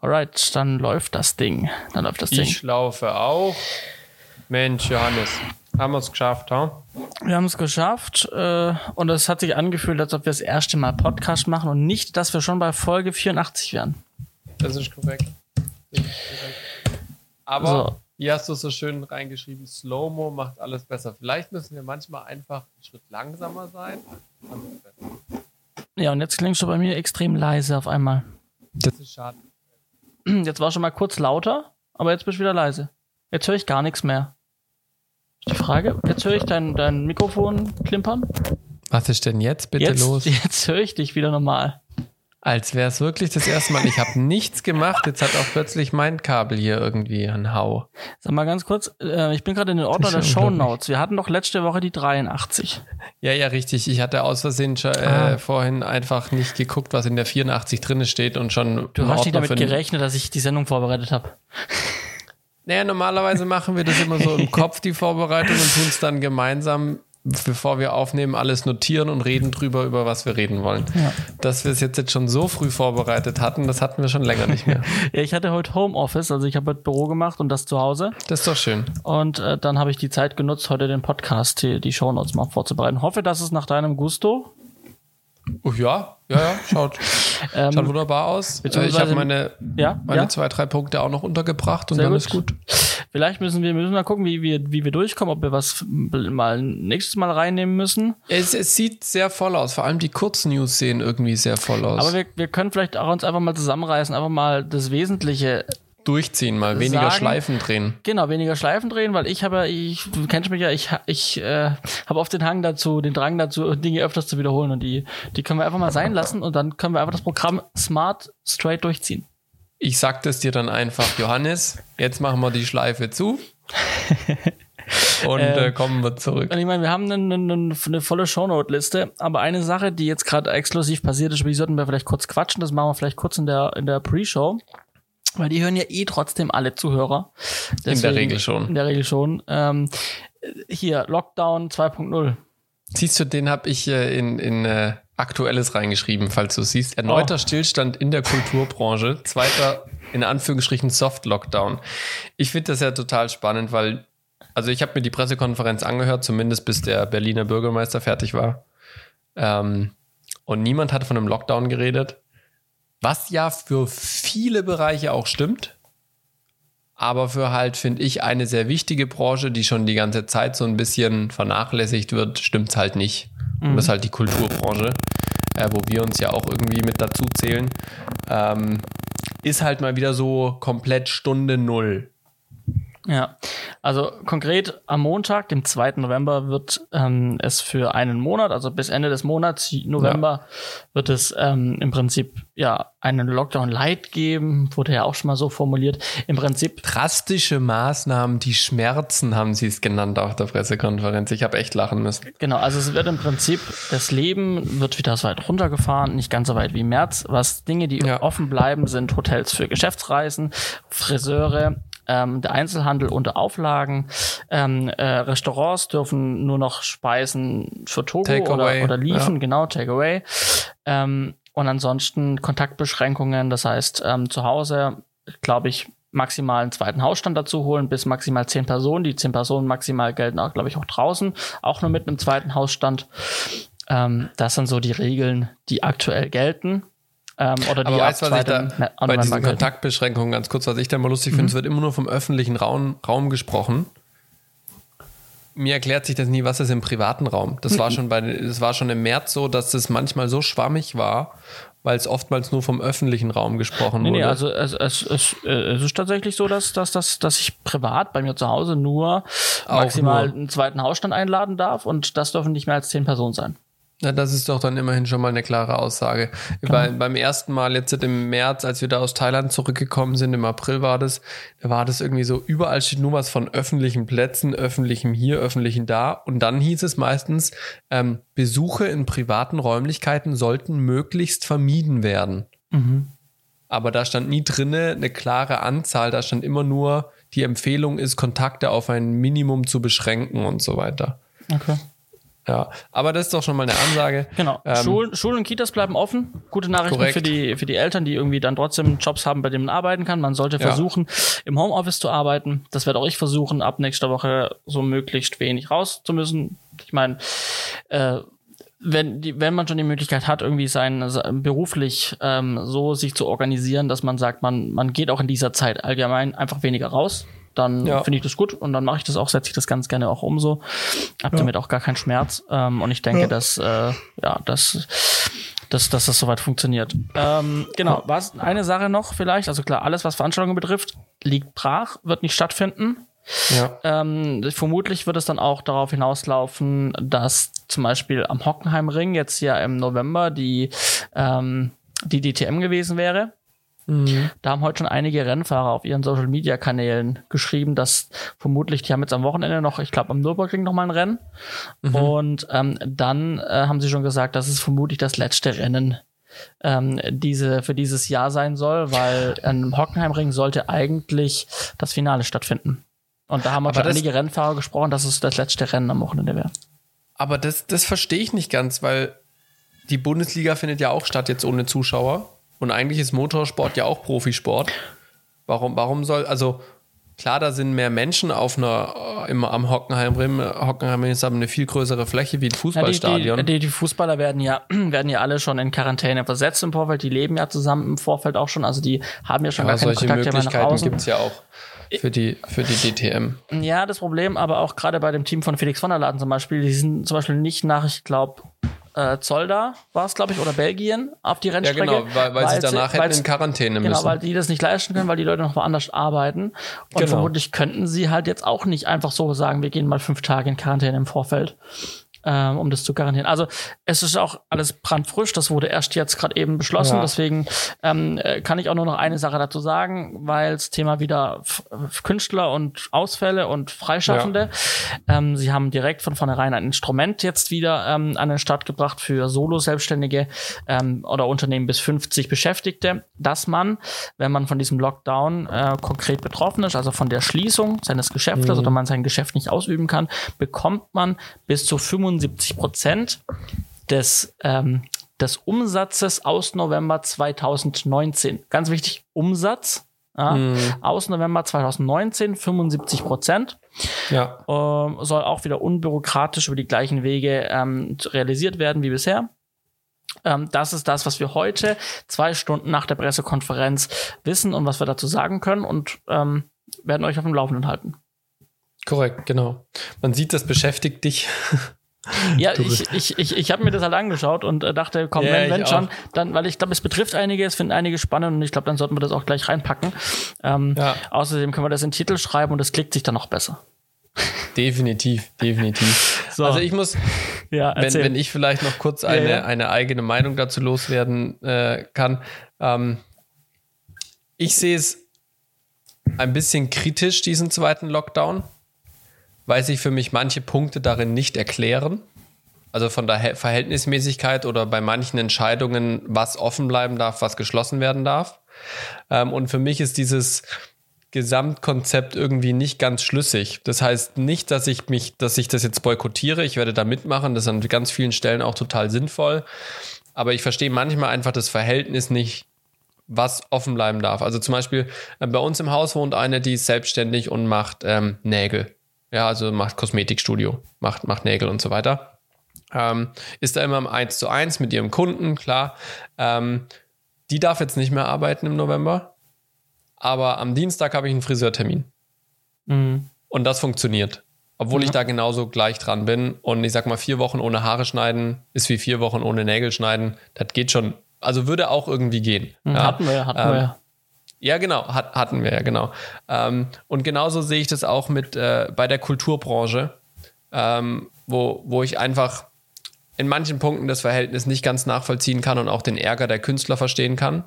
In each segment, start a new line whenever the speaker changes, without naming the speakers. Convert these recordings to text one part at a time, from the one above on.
Alright, dann läuft das Ding. Dann läuft das Ding.
Ich laufe auch. Mensch, Johannes, haben wir es geschafft, ha?
Wir haben es geschafft äh, und es hat sich angefühlt, als ob wir das erste Mal Podcast machen und nicht, dass wir schon bei Folge 84 wären.
Das ist korrekt. Das ist korrekt. Aber
So.
hier hast du so schön reingeschrieben, Slow-Mo macht alles besser. Vielleicht müssen wir manchmal einfach einen Schritt langsamer sein.
Ja, und jetzt klingst du bei mir extrem leise auf einmal.
Das ist schade.
Jetzt war schon mal kurz lauter, aber jetzt bist du wieder leise. Jetzt höre ich gar nichts mehr. Die Frage, jetzt höre ich dein, dein Mikrofon klimpern.
Was ist denn jetzt bitte
Jetzt,
los?
jetzt höre ich dich wieder normal.
Als wäre es wirklich das erste Mal. Ich habe nichts gemacht. Jetzt hat auch plötzlich mein Kabel hier irgendwie einen Hau.
Sag mal ganz kurz, äh, ich bin gerade in den Ordner der Show. Notes. Wir hatten doch letzte Woche die 83.
Ja, ja, richtig. Ich hatte aus Versehen schon, äh,
Ah.
vorhin einfach nicht geguckt, was in der 84 drinne steht und schon.
Du hast nicht damit gerechnet, dass ich die Sendung vorbereitet habe.
Naja, normalerweise machen wir das immer so im Kopf, die Vorbereitung, und tun es dann gemeinsam, bevor wir aufnehmen, alles notieren und reden drüber, über was wir reden wollen.
Ja.
Dass wir es jetzt, jetzt schon so früh vorbereitet hatten, das hatten wir schon länger nicht mehr.
Ja, ich hatte heute Homeoffice, also ich habe heute Büro gemacht und das zu Hause.
Das ist doch schön.
Und äh, dann habe ich die Zeit genutzt, heute den Podcast, die, die Shownotes mal vorzubereiten. Hoffe, dass es nach deinem Gusto.
Oh, ja, ja, ja, schaut,
Ähm,
schaut wunderbar aus. Äh, Ich habe meine,
Ja,
meine
ja.
zwei, drei Punkte auch noch untergebracht und
Sehr
dann
gut.
ist gut.
Vielleicht müssen wir, wir müssen mal gucken, wie wir, wie wir durchkommen, ob wir was mal nächstes Mal reinnehmen müssen.
Es, es sieht sehr voll aus. Vor allem die Kurznews sehen irgendwie sehr voll aus.
Aber wir, wir können vielleicht auch uns einfach mal zusammenreißen, einfach mal das Wesentliche
Durchziehen mal, weniger
sagen-
Schleifen drehen.
Genau, weniger Schleifen drehen, weil ich habe ja, ich, du kennst mich ja, ich, ich äh, habe oft den Hang dazu, den Drang dazu, Dinge öfters zu wiederholen und die, die können wir einfach mal sein lassen und dann können wir einfach das Programm smart straight durchziehen.
Ich sag das dir dann einfach, Johannes, jetzt machen wir die Schleife zu. Und
Ähm,
äh, kommen wir zurück.
Und ich meine, wir haben eine, eine, eine volle Shownote-Liste, aber eine Sache, die jetzt gerade exklusiv passiert ist, über die sollten wir vielleicht kurz quatschen, das machen wir vielleicht kurz in der, in der Pre-Show. Weil die hören ja eh trotzdem alle Zuhörer.
In der Regel schon.
In der Regel schon. Ähm, hier, Lockdown 2.0.
Siehst du, den habe ich äh, in, in äh, Aktuelles reingeschrieben, falls du siehst. Erneuter
Oh.
Stillstand in der Kulturbranche. Zweiter, in Anführungsstrichen, Soft-Lockdown. Ich finde das ja total spannend, weil, also ich habe mir die Pressekonferenz angehört, zumindest bis der Berliner Bürgermeister fertig war. Ähm, und niemand hat von einem Lockdown geredet. Was ja für viele Bereiche auch stimmt. Aber für halt, finde ich, eine sehr wichtige Branche, die schon die ganze Zeit so ein bisschen vernachlässigt wird, stimmt's halt nicht. Und das ist halt die Kulturbranche, äh, wo wir uns ja auch irgendwie mit dazu zählen. Ähm, ist halt mal wieder so komplett Stunde Null.
Ja, also konkret am Montag, dem 2. November, wird ähm, es für einen Monat, also bis Ende des Monats November, wird es ähm, im Prinzip ja einen Lockdown Light geben, wurde ja auch schon mal so formuliert. Im Prinzip,
Drastische Maßnahmen, die Schmerzen, haben sie es genannt auf der Pressekonferenz. Ich habe echt lachen müssen.
genau, also es wird im Prinzip, das Leben wird wieder so weit runtergefahren, nicht ganz so weit wie im März. Was Dinge, die
Ja.
offen bleiben, sind Hotels für Geschäftsreisen, Friseure, ähm, der Einzelhandel unter Auflagen, ähm, äh, Restaurants dürfen nur noch Speisen für Togo oder, oder liefen,
ja.
genau, Takeaway. Ähm, und ansonsten Kontaktbeschränkungen, das heißt ähm, zu Hause, glaube ich, maximal einen zweiten Hausstand dazu holen, bis maximal zehn Personen. Die zehn Personen maximal gelten auch, glaube ich, auch draußen, auch nur mit einem zweiten Hausstand. Ähm, das sind so die Regeln, die aktuell gelten. Ähm, oder die
Aber weißt du, was ich da
Ne-
bei diesen. Kontaktbeschränkungen ganz kurz, was ich da mal lustig finde, es wird immer nur vom öffentlichen Raum, Raum gesprochen. Mir erklärt sich das nie, was ist im privaten Raum. Das war schon bei, das war schon im März so, dass das manchmal so schwammig war, weil es oftmals nur vom öffentlichen Raum gesprochen
Nee,
wurde.
nee, also es, es, es, äh, es ist tatsächlich so, dass, dass, dass, dass ich privat bei mir zu Hause nur maximal
nur.
einen zweiten Hausstand einladen darf und das dürfen nicht mehr als zehn Personen sein.
Na, das ist doch dann immerhin schon mal eine klare Aussage. Bei, beim ersten Mal jetzt im März, als wir da aus Thailand zurückgekommen sind, im April war das, da war das irgendwie so, überall steht nur was von öffentlichen Plätzen, öffentlichem hier, öffentlichen da. Und dann hieß es meistens, ähm, Besuche in privaten Räumlichkeiten sollten möglichst vermieden werden. Aber da stand nie drinne eine klare Anzahl, da stand immer nur, die Empfehlung ist, Kontakte auf ein Minimum zu beschränken und so weiter.
Okay.
Ja, aber das ist doch schon mal eine Ansage.
Genau.
Ähm,
Schulen, Schulen und Kitas bleiben offen. Gute Nachrichten
Korrekt.
für die, für die Eltern, die irgendwie dann trotzdem Jobs haben, bei denen man arbeiten kann. Man sollte
Ja.
versuchen, im Homeoffice zu arbeiten. Das werde auch ich versuchen, ab nächster Woche so möglichst wenig raus zu müssen. Ich meine, äh, wenn, die, wenn man schon die Möglichkeit hat, irgendwie sein, sein beruflich ähm, so sich zu organisieren, dass man sagt, man, man geht auch in dieser Zeit allgemein einfach weniger raus, dann
Ja.
finde ich das gut und dann mache ich das auch, setze ich das ganz gerne auch um so. Hab damit auch gar keinen Schmerz. Ähm, und ich denke,
Ja.
dass äh, ja, dass, dass, dass das soweit funktioniert. Ähm, genau, was eine Sache noch vielleicht, also klar, alles, was Veranstaltungen betrifft, liegt brach, wird nicht stattfinden.
ja.
Ähm, vermutlich wird es dann auch darauf hinauslaufen, dass zum Beispiel am Hockenheimring jetzt ja im November die, ähm, die DTM gewesen wäre. Da haben heute schon einige Rennfahrer auf ihren Social Media Kanälen geschrieben, dass vermutlich, die haben jetzt am Wochenende noch, ich glaube am Nürburgring noch mal ein Rennen. Und ähm, dann äh, haben sie schon gesagt, dass es vermutlich das letzte Rennen ähm, diese, für dieses Jahr sein soll, weil am Hockenheimring sollte eigentlich das Finale stattfinden. Und da haben
Aber
schon einige Rennfahrer gesprochen, dass es das letzte Rennen am Wochenende wäre.
Aber das, das verstehe ich nicht ganz, weil die Bundesliga findet ja auch statt jetzt ohne Zuschauer. Und eigentlich ist Motorsport ja auch Profisport. Warum, warum soll, also klar, da sind mehr Menschen auf einer, äh, im, am Hockenheimring. Hockenheimring ist aber eine viel größere Fläche wie ein
Ja, die,
Fußballstadion.
die, die, Fußballer werden ja, werden ja alle schon in Quarantäne versetzt im Vorfeld. Die leben ja zusammen im Vorfeld auch schon. Also die haben ja schon
aber
gar keine
solche
nach
Möglichkeiten gibt es ja auch für die, für die DTM.
Ja, das Problem aber auch gerade bei dem Team von Felix von der Laden zum Beispiel, die sind zum Beispiel nicht nach, ich glaube, äh, Zolda war es, glaube ich, oder Belgien auf die
Ja,
Rennstrecke.
genau, weil, weil, sie danach hätten in Quarantäne
Genau,
müssen.
weil die das nicht leisten können, weil die Leute noch woanders arbeiten. Und
Genau.
vermutlich könnten sie halt jetzt auch nicht einfach so sagen, wir gehen mal fünf Tage in Quarantäne im Vorfeld, ähm, um das zu garantieren. Also es ist auch alles brandfrisch, das wurde erst jetzt gerade eben beschlossen.
Ja.
Deswegen ähm, äh, kann ich auch nur noch eine Sache dazu sagen, weil das Thema wieder F Künstler und Ausfälle und Freischaffende. Ähm, sie haben direkt von vornherein ein Instrument jetzt wieder ähm, an den Start gebracht für Solo-Selbstständige ähm, oder Unternehmen bis 50 Beschäftigte, dass man, wenn man von diesem Lockdown äh, konkret betroffen ist, also von der Schließung seines Geschäftes oder man sein Geschäft nicht ausüben kann, bekommt man bis zu 75 Prozent des, ähm, des Umsatzes aus November 2019. Ganz wichtig, Umsatz. Ja, Aus November 2019 75 Prozent
ja.
ähm, soll auch wieder unbürokratisch über die gleichen Wege ähm, realisiert werden wie bisher. Ähm, das ist das, was wir heute zwei Stunden nach der Pressekonferenz wissen und was wir dazu sagen können und ähm, werden euch auf dem Laufenden halten.
Korrekt, genau. Man sieht, das beschäftigt dich.
Ja, ich, ich, ich, ich habe mir das halt angeschaut und äh, dachte, komm,
Ja,
wenn, wenn schon,
auch.
dann, weil ich glaube, es betrifft einige, es finden einige spannend und ich glaube, dann sollten wir das auch gleich reinpacken. Ähm,
Ja.
Außerdem können wir das in den Titel schreiben und das klickt sich dann noch besser.
Definitiv, definitiv.
So.
Also ich muss,
Ja,
wenn, wenn ich vielleicht noch kurz eine,
ja.
eine eigene Meinung dazu loswerden äh, kann. Ähm, ich sehe es ein bisschen kritisch, diesen zweiten Lockdown, weil sich für mich manche Punkte darin nicht erklären. Also von der Verhältnismäßigkeit oder bei manchen Entscheidungen, was offen bleiben darf, was geschlossen werden darf. Ähm, und für mich ist dieses Gesamtkonzept irgendwie nicht ganz schlüssig. Das heißt nicht, dass ich mich, dass ich das jetzt boykottiere. Ich werde da mitmachen. Das ist an ganz vielen Stellen auch total sinnvoll. Aber ich verstehe manchmal einfach das Verhältnis nicht, was offen bleiben darf. Also zum Beispiel äh, bei uns im Haus wohnt eine, die ist selbstständig und macht ähm, Nägel. Ja, also macht Kosmetikstudio, macht, macht Nägel und so weiter. Ähm, ist da immer im 1 zu 1 mit ihrem Kunden, klar. Ähm, die darf jetzt nicht mehr arbeiten im November. Aber am Dienstag habe ich einen Friseurtermin.
Mhm.
Und das funktioniert. Obwohl ich da genauso gleich dran bin. Und ich sag mal, vier Wochen ohne Haare schneiden ist wie vier Wochen ohne Nägel schneiden. Das geht schon. Also würde auch irgendwie gehen. Ja.
Hatten wir, ja, hatten
Ähm,
wir. ja.
Ja, genau, hat, hatten wir ja, genau. Ähm, und genauso sehe ich das auch mit äh, bei der Kulturbranche, ähm, wo, wo ich einfach in manchen Punkten das Verhältnis nicht ganz nachvollziehen kann und auch den Ärger der Künstler verstehen kann.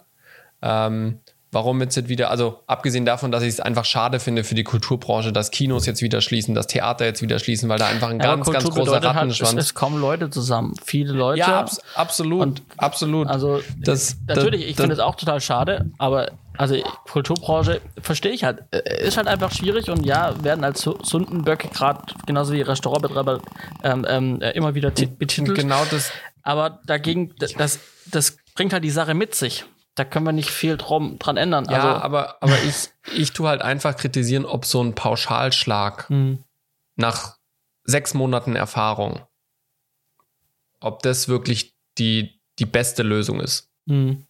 Ähm, warum jetzt wieder, also abgesehen davon, dass ich es einfach schade finde für die Kulturbranche, dass Kinos jetzt wieder schließen, dass Theater jetzt wieder schließen, weil da einfach ein
Ja,
ganz,
aber
ganz
Kultur
großer
bedeutet halt, es,
Rattenschwanz.
es kommen Leute zusammen. Viele Leute.
ja, abs absolut,
Und-
absolut.
Also
Das-
natürlich,
das-
ich finde es auch total schade, aber Also Kulturbranche verstehe ich halt. Äh, ist halt einfach schwierig und ja, werden als Sundenböcke gerade genauso wie Restaurantbetreiber ähm, ähm, äh, immer wieder betitelt.
Genau das.
Aber dagegen, das, das bringt halt die Sache mit sich. Da können wir nicht viel drum, dran ändern.
Ja,
also,
aber, aber ich, ich tue halt einfach kritisieren, ob so ein Pauschalschlag hm. nach sechs Monaten Erfahrung, ob das wirklich die, die beste Lösung ist. Hm.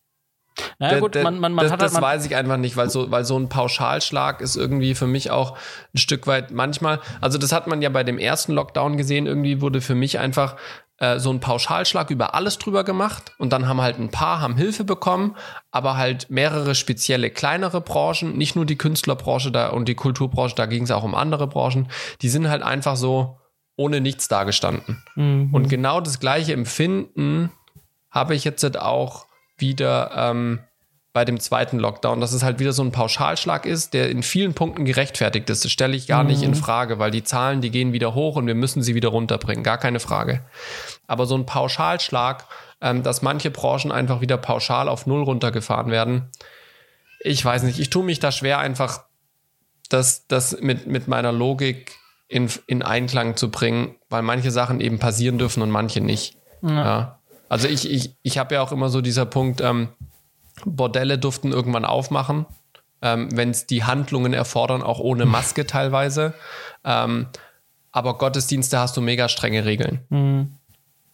Naja, gut, man, man, man
das,
hat
halt,
das
weiß ich einfach nicht, weil so, weil so ein Pauschalschlag ist irgendwie für mich auch ein Stück weit manchmal, also das hat man ja bei dem ersten Lockdown gesehen, irgendwie wurde für mich einfach äh, so ein Pauschalschlag über alles drüber gemacht und dann haben halt ein paar haben Hilfe bekommen, aber halt mehrere spezielle kleinere Branchen, nicht nur die Künstlerbranche da und die Kulturbranche, da ging es auch um andere Branchen, die sind halt einfach so ohne nichts dagestanden. Mhm. Und genau das gleiche Empfinden habe ich jetzt halt auch wieder ähm, bei dem zweiten Lockdown, dass es halt wieder so ein Pauschalschlag ist, der in vielen Punkten gerechtfertigt ist. Das stelle ich gar mhm. nicht in mhm. Frage, weil die Zahlen, die gehen wieder hoch und wir müssen sie wieder runterbringen. Gar keine Frage. Aber so ein Pauschalschlag, ähm, dass manche Branchen einfach wieder pauschal auf Null runtergefahren werden, ich weiß nicht, ich tue mich da schwer, einfach das, das mit, mit meiner Logik in, in Einklang zu bringen, weil manche Sachen eben passieren dürfen und manche nicht. Ja. ja. Also ich, ich, ich habe ja auch immer so dieser Punkt, ähm, Bordelle durften irgendwann aufmachen, ähm, wenn es die Handlungen erfordern, auch ohne Maske teilweise. Ähm, aber Gottesdienste hast du mega strenge Regeln. Mhm.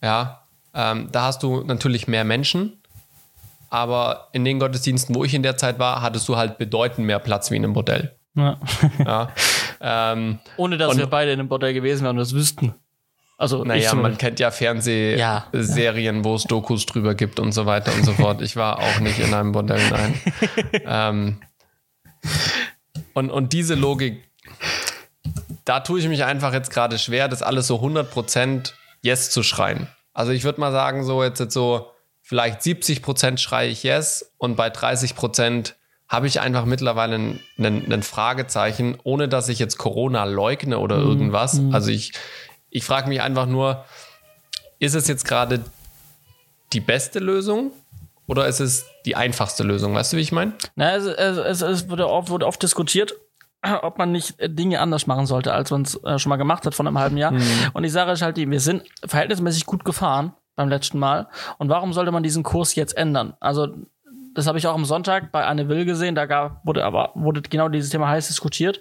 Ja, ähm, da hast du natürlich mehr Menschen, aber in den Gottesdiensten, wo ich in der Zeit war, hattest du halt bedeutend mehr Platz wie in einem Bordell. Ja.
ja. Ähm, Ohne dass wir beide in einem Bordell gewesen wären und das wüssten.
Also naja, man kennt ja Fernsehserien, ja. wo es Dokus drüber gibt und so weiter und so fort. Ich war auch nicht in einem Bordell, nein. ähm, und, und diese Logik, da tue ich mich einfach jetzt gerade schwer, das alles so 100% Yes zu schreien. Also ich würde mal sagen, so jetzt, jetzt so vielleicht 70% schreie ich Yes und bei 30% habe ich einfach mittlerweile ein, ein, ein, Fragezeichen, ohne dass ich jetzt Corona leugne oder mhm. irgendwas. Mhm. Also ich, ich frage mich einfach nur, ist es jetzt gerade die beste Lösung oder ist es die einfachste Lösung? Weißt du, wie ich meine?
Na, es, es, es wurde, oft, wurde, oft, diskutiert, ob man nicht Dinge anders machen sollte, als man es äh, schon mal gemacht hat vor einem halben Jahr. Mhm. Und die Sache ist halt wir sind verhältnismäßig gut gefahren beim letzten Mal. Und warum sollte man diesen Kurs jetzt ändern? Also das habe ich auch am Sonntag bei Anne Will gesehen, da gab, wurde aber wurde genau dieses Thema heiß diskutiert.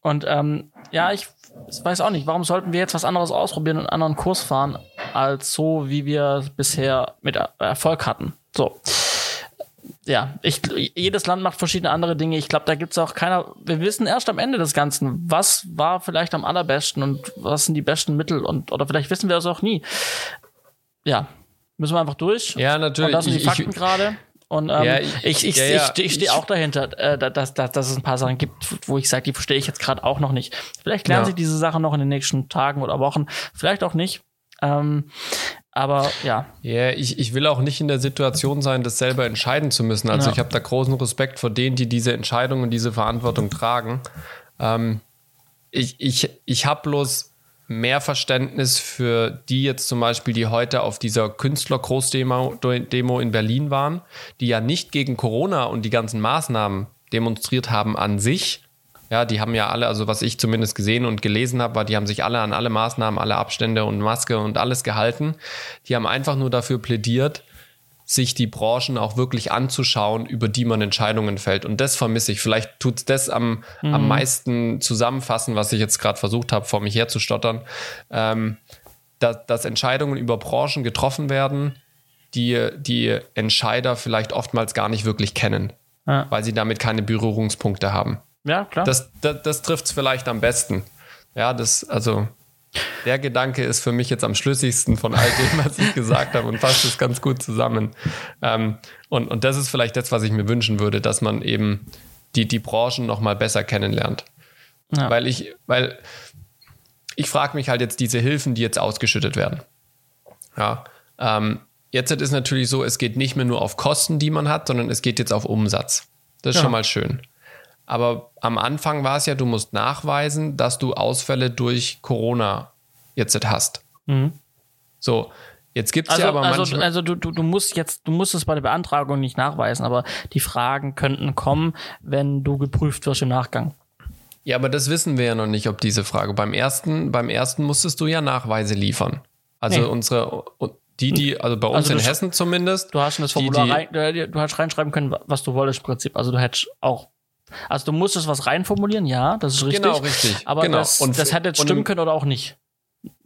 Und ähm, ja, ich ich weiß auch nicht, warum sollten wir jetzt was anderes ausprobieren und einen anderen Kurs fahren, als so, wie wir bisher mit Erfolg hatten. So. Ja, ich, jedes Land macht verschiedene andere Dinge. Ich glaube, da gibt es auch keiner. Wir wissen erst am Ende des Ganzen, was war vielleicht am allerbesten und was sind die besten Mittel und oder vielleicht wissen wir es auch nie. Ja, müssen wir einfach durch.
Ja, natürlich. Und
das sind die Fakten gerade. Und ähm, ja, ich, ich, ich, ja, ja. ich, ich stehe auch dahinter, äh, dass, dass, dass es ein paar Sachen gibt, wo ich sage, die verstehe ich jetzt gerade auch noch nicht. Vielleicht lernen sich diese Sachen noch in den nächsten Tagen oder Wochen, vielleicht auch nicht. Ähm, aber ja.
Ja, ich, ich will auch nicht in der Situation sein, das selber entscheiden zu müssen. Also ich habe da großen Respekt vor denen, die diese Entscheidung und diese Verantwortung tragen. Ähm, ich ich, ich habe bloß mehr Verständnis für die jetzt zum Beispiel, die heute auf dieser Künstler-Großdemo Demo in Berlin waren, die ja nicht gegen Corona und die ganzen Maßnahmen demonstriert haben an sich. Ja, die haben ja alle, also was ich zumindest gesehen und gelesen habe, war, die haben sich alle an alle Maßnahmen, alle Abstände und Maske und alles gehalten. Die haben einfach nur dafür plädiert, sich die Branchen auch wirklich anzuschauen, über die man Entscheidungen fällt. Und das vermisse ich. Vielleicht tut es das am, mhm. am meisten zusammenfassen, was ich jetzt gerade versucht habe, vor mich herzustottern. Ähm, dass, dass Entscheidungen über Branchen getroffen werden, die die Entscheider vielleicht oftmals gar nicht wirklich kennen, ja. weil sie damit keine Berührungspunkte haben.
Ja, klar.
Das, das, das trifft es vielleicht am besten. Ja, das, also der Gedanke ist für mich jetzt am schlüssigsten von all dem, was ich gesagt habe und fasst es ganz gut zusammen. Ähm, und, und das ist vielleicht das, was ich mir wünschen würde, dass man eben die, die Branchen nochmal besser kennenlernt. Ja. Weil ich, weil ich frage mich halt jetzt diese Hilfen, die jetzt ausgeschüttet werden. Ja, ähm, jetzt ist es natürlich so, es geht nicht mehr nur auf Kosten, die man hat, sondern es geht jetzt auf Umsatz. Das ist ja. schon mal schön. Aber am Anfang war es ja, du musst nachweisen, dass du Ausfälle durch Corona jetzt hast. Mhm. So, Jetzt gibt es
Also,
ja aber
also,
manchmal.
also du, du, du musst jetzt, du musst es bei der Beantragung nicht nachweisen, aber die Fragen könnten kommen, wenn du geprüft wirst im Nachgang.
ja, aber das wissen wir ja noch nicht, ob diese Frage. Beim ersten, beim ersten musstest du ja Nachweise liefern. Also
Nee.
unsere, die, die, also bei uns
Also
in Hessen zumindest.
Du hast schon das
Die-
Formular
die-
rein, du, du hast reinschreiben können, was du wolltest im Prinzip. Also du hättest auch, also du musstest was reinformulieren, ja, das ist richtig.
Genau, richtig.
Aber
Genau.
das,
Und-
das hätte jetzt stimmen
im-
können oder auch nicht.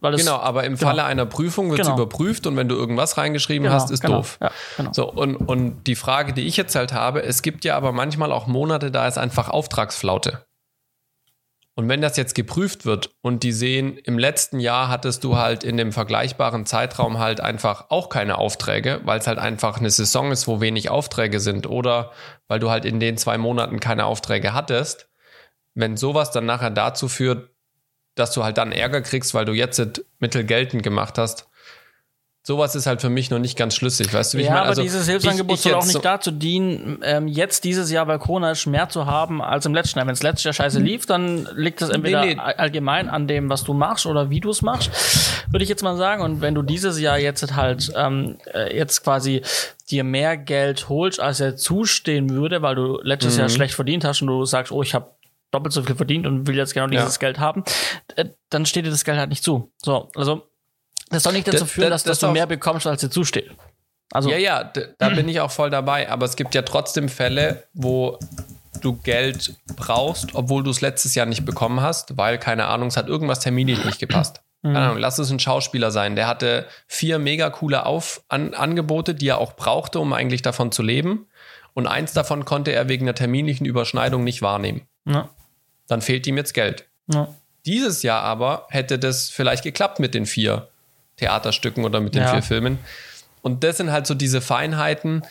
Weil das,
Genau, aber im Falle einer Prüfung wird es
Genau.
überprüft und wenn du irgendwas reingeschrieben
Genau,
hast, ist
genau,
doof.
Ja, genau.
So, und, und die Frage, die ich jetzt halt habe, es gibt ja aber manchmal auch Monate, da ist einfach Auftragsflaute. Und wenn das jetzt geprüft wird und die sehen, im letzten Jahr hattest du halt in dem vergleichbaren Zeitraum halt einfach auch keine Aufträge, weil es halt einfach eine Saison ist, wo wenig Aufträge sind oder weil du halt in den zwei Monaten keine Aufträge hattest, wenn sowas dann nachher dazu führt, dass du halt dann Ärger kriegst, weil du jetzt Mittel geltend gemacht hast, sowas ist halt für mich noch nicht ganz schlüssig. Weißt du, wie
ja,
ich meine?
aber
Also,
dieses Hilfsangebot
ich- ich
soll auch nicht dazu dienen, ähm, jetzt dieses Jahr, weil Corona mehr zu haben als im letzten Jahr. Wenn es letztes Jahr scheiße lief, dann liegt das entweder
Nee, nee.
all- allgemein an dem, was du machst oder wie du es machst, würde ich jetzt mal sagen. Und wenn du dieses Jahr jetzt halt ähm, äh, jetzt quasi dir mehr Geld holst, als er zustehen würde, weil du letztes
Mhm.
Jahr schlecht verdient hast und du sagst, oh, ich habe doppelt so viel verdient und will jetzt genau dieses Geld haben, äh, dann steht dir das Geld halt nicht zu. So, also das soll nicht dazu
Das-
führen,
das-
dass, dass
das
du mehr bekommst, als dir zusteht. Also
Ja, ja, da bin ich auch voll dabei. Aber es gibt ja trotzdem Fälle, wo du Geld brauchst, obwohl du es letztes Jahr nicht bekommen hast, weil, keine Ahnung, es hat irgendwas terminlich nicht gepasst. Keine Ahnung, lass es ein Schauspieler sein. Der hatte vier mega coole Auf an Angebote, die er auch brauchte, um eigentlich davon zu leben. Und eins davon konnte er wegen einer terminlichen Überschneidung nicht wahrnehmen.
ja,
Dann fehlt ihm jetzt Geld.
ja.
Dieses Jahr aber hätte das vielleicht geklappt mit den vier Theaterstücken oder mit den
Ja.
vier Filmen. Und das sind halt so diese Feinheiten,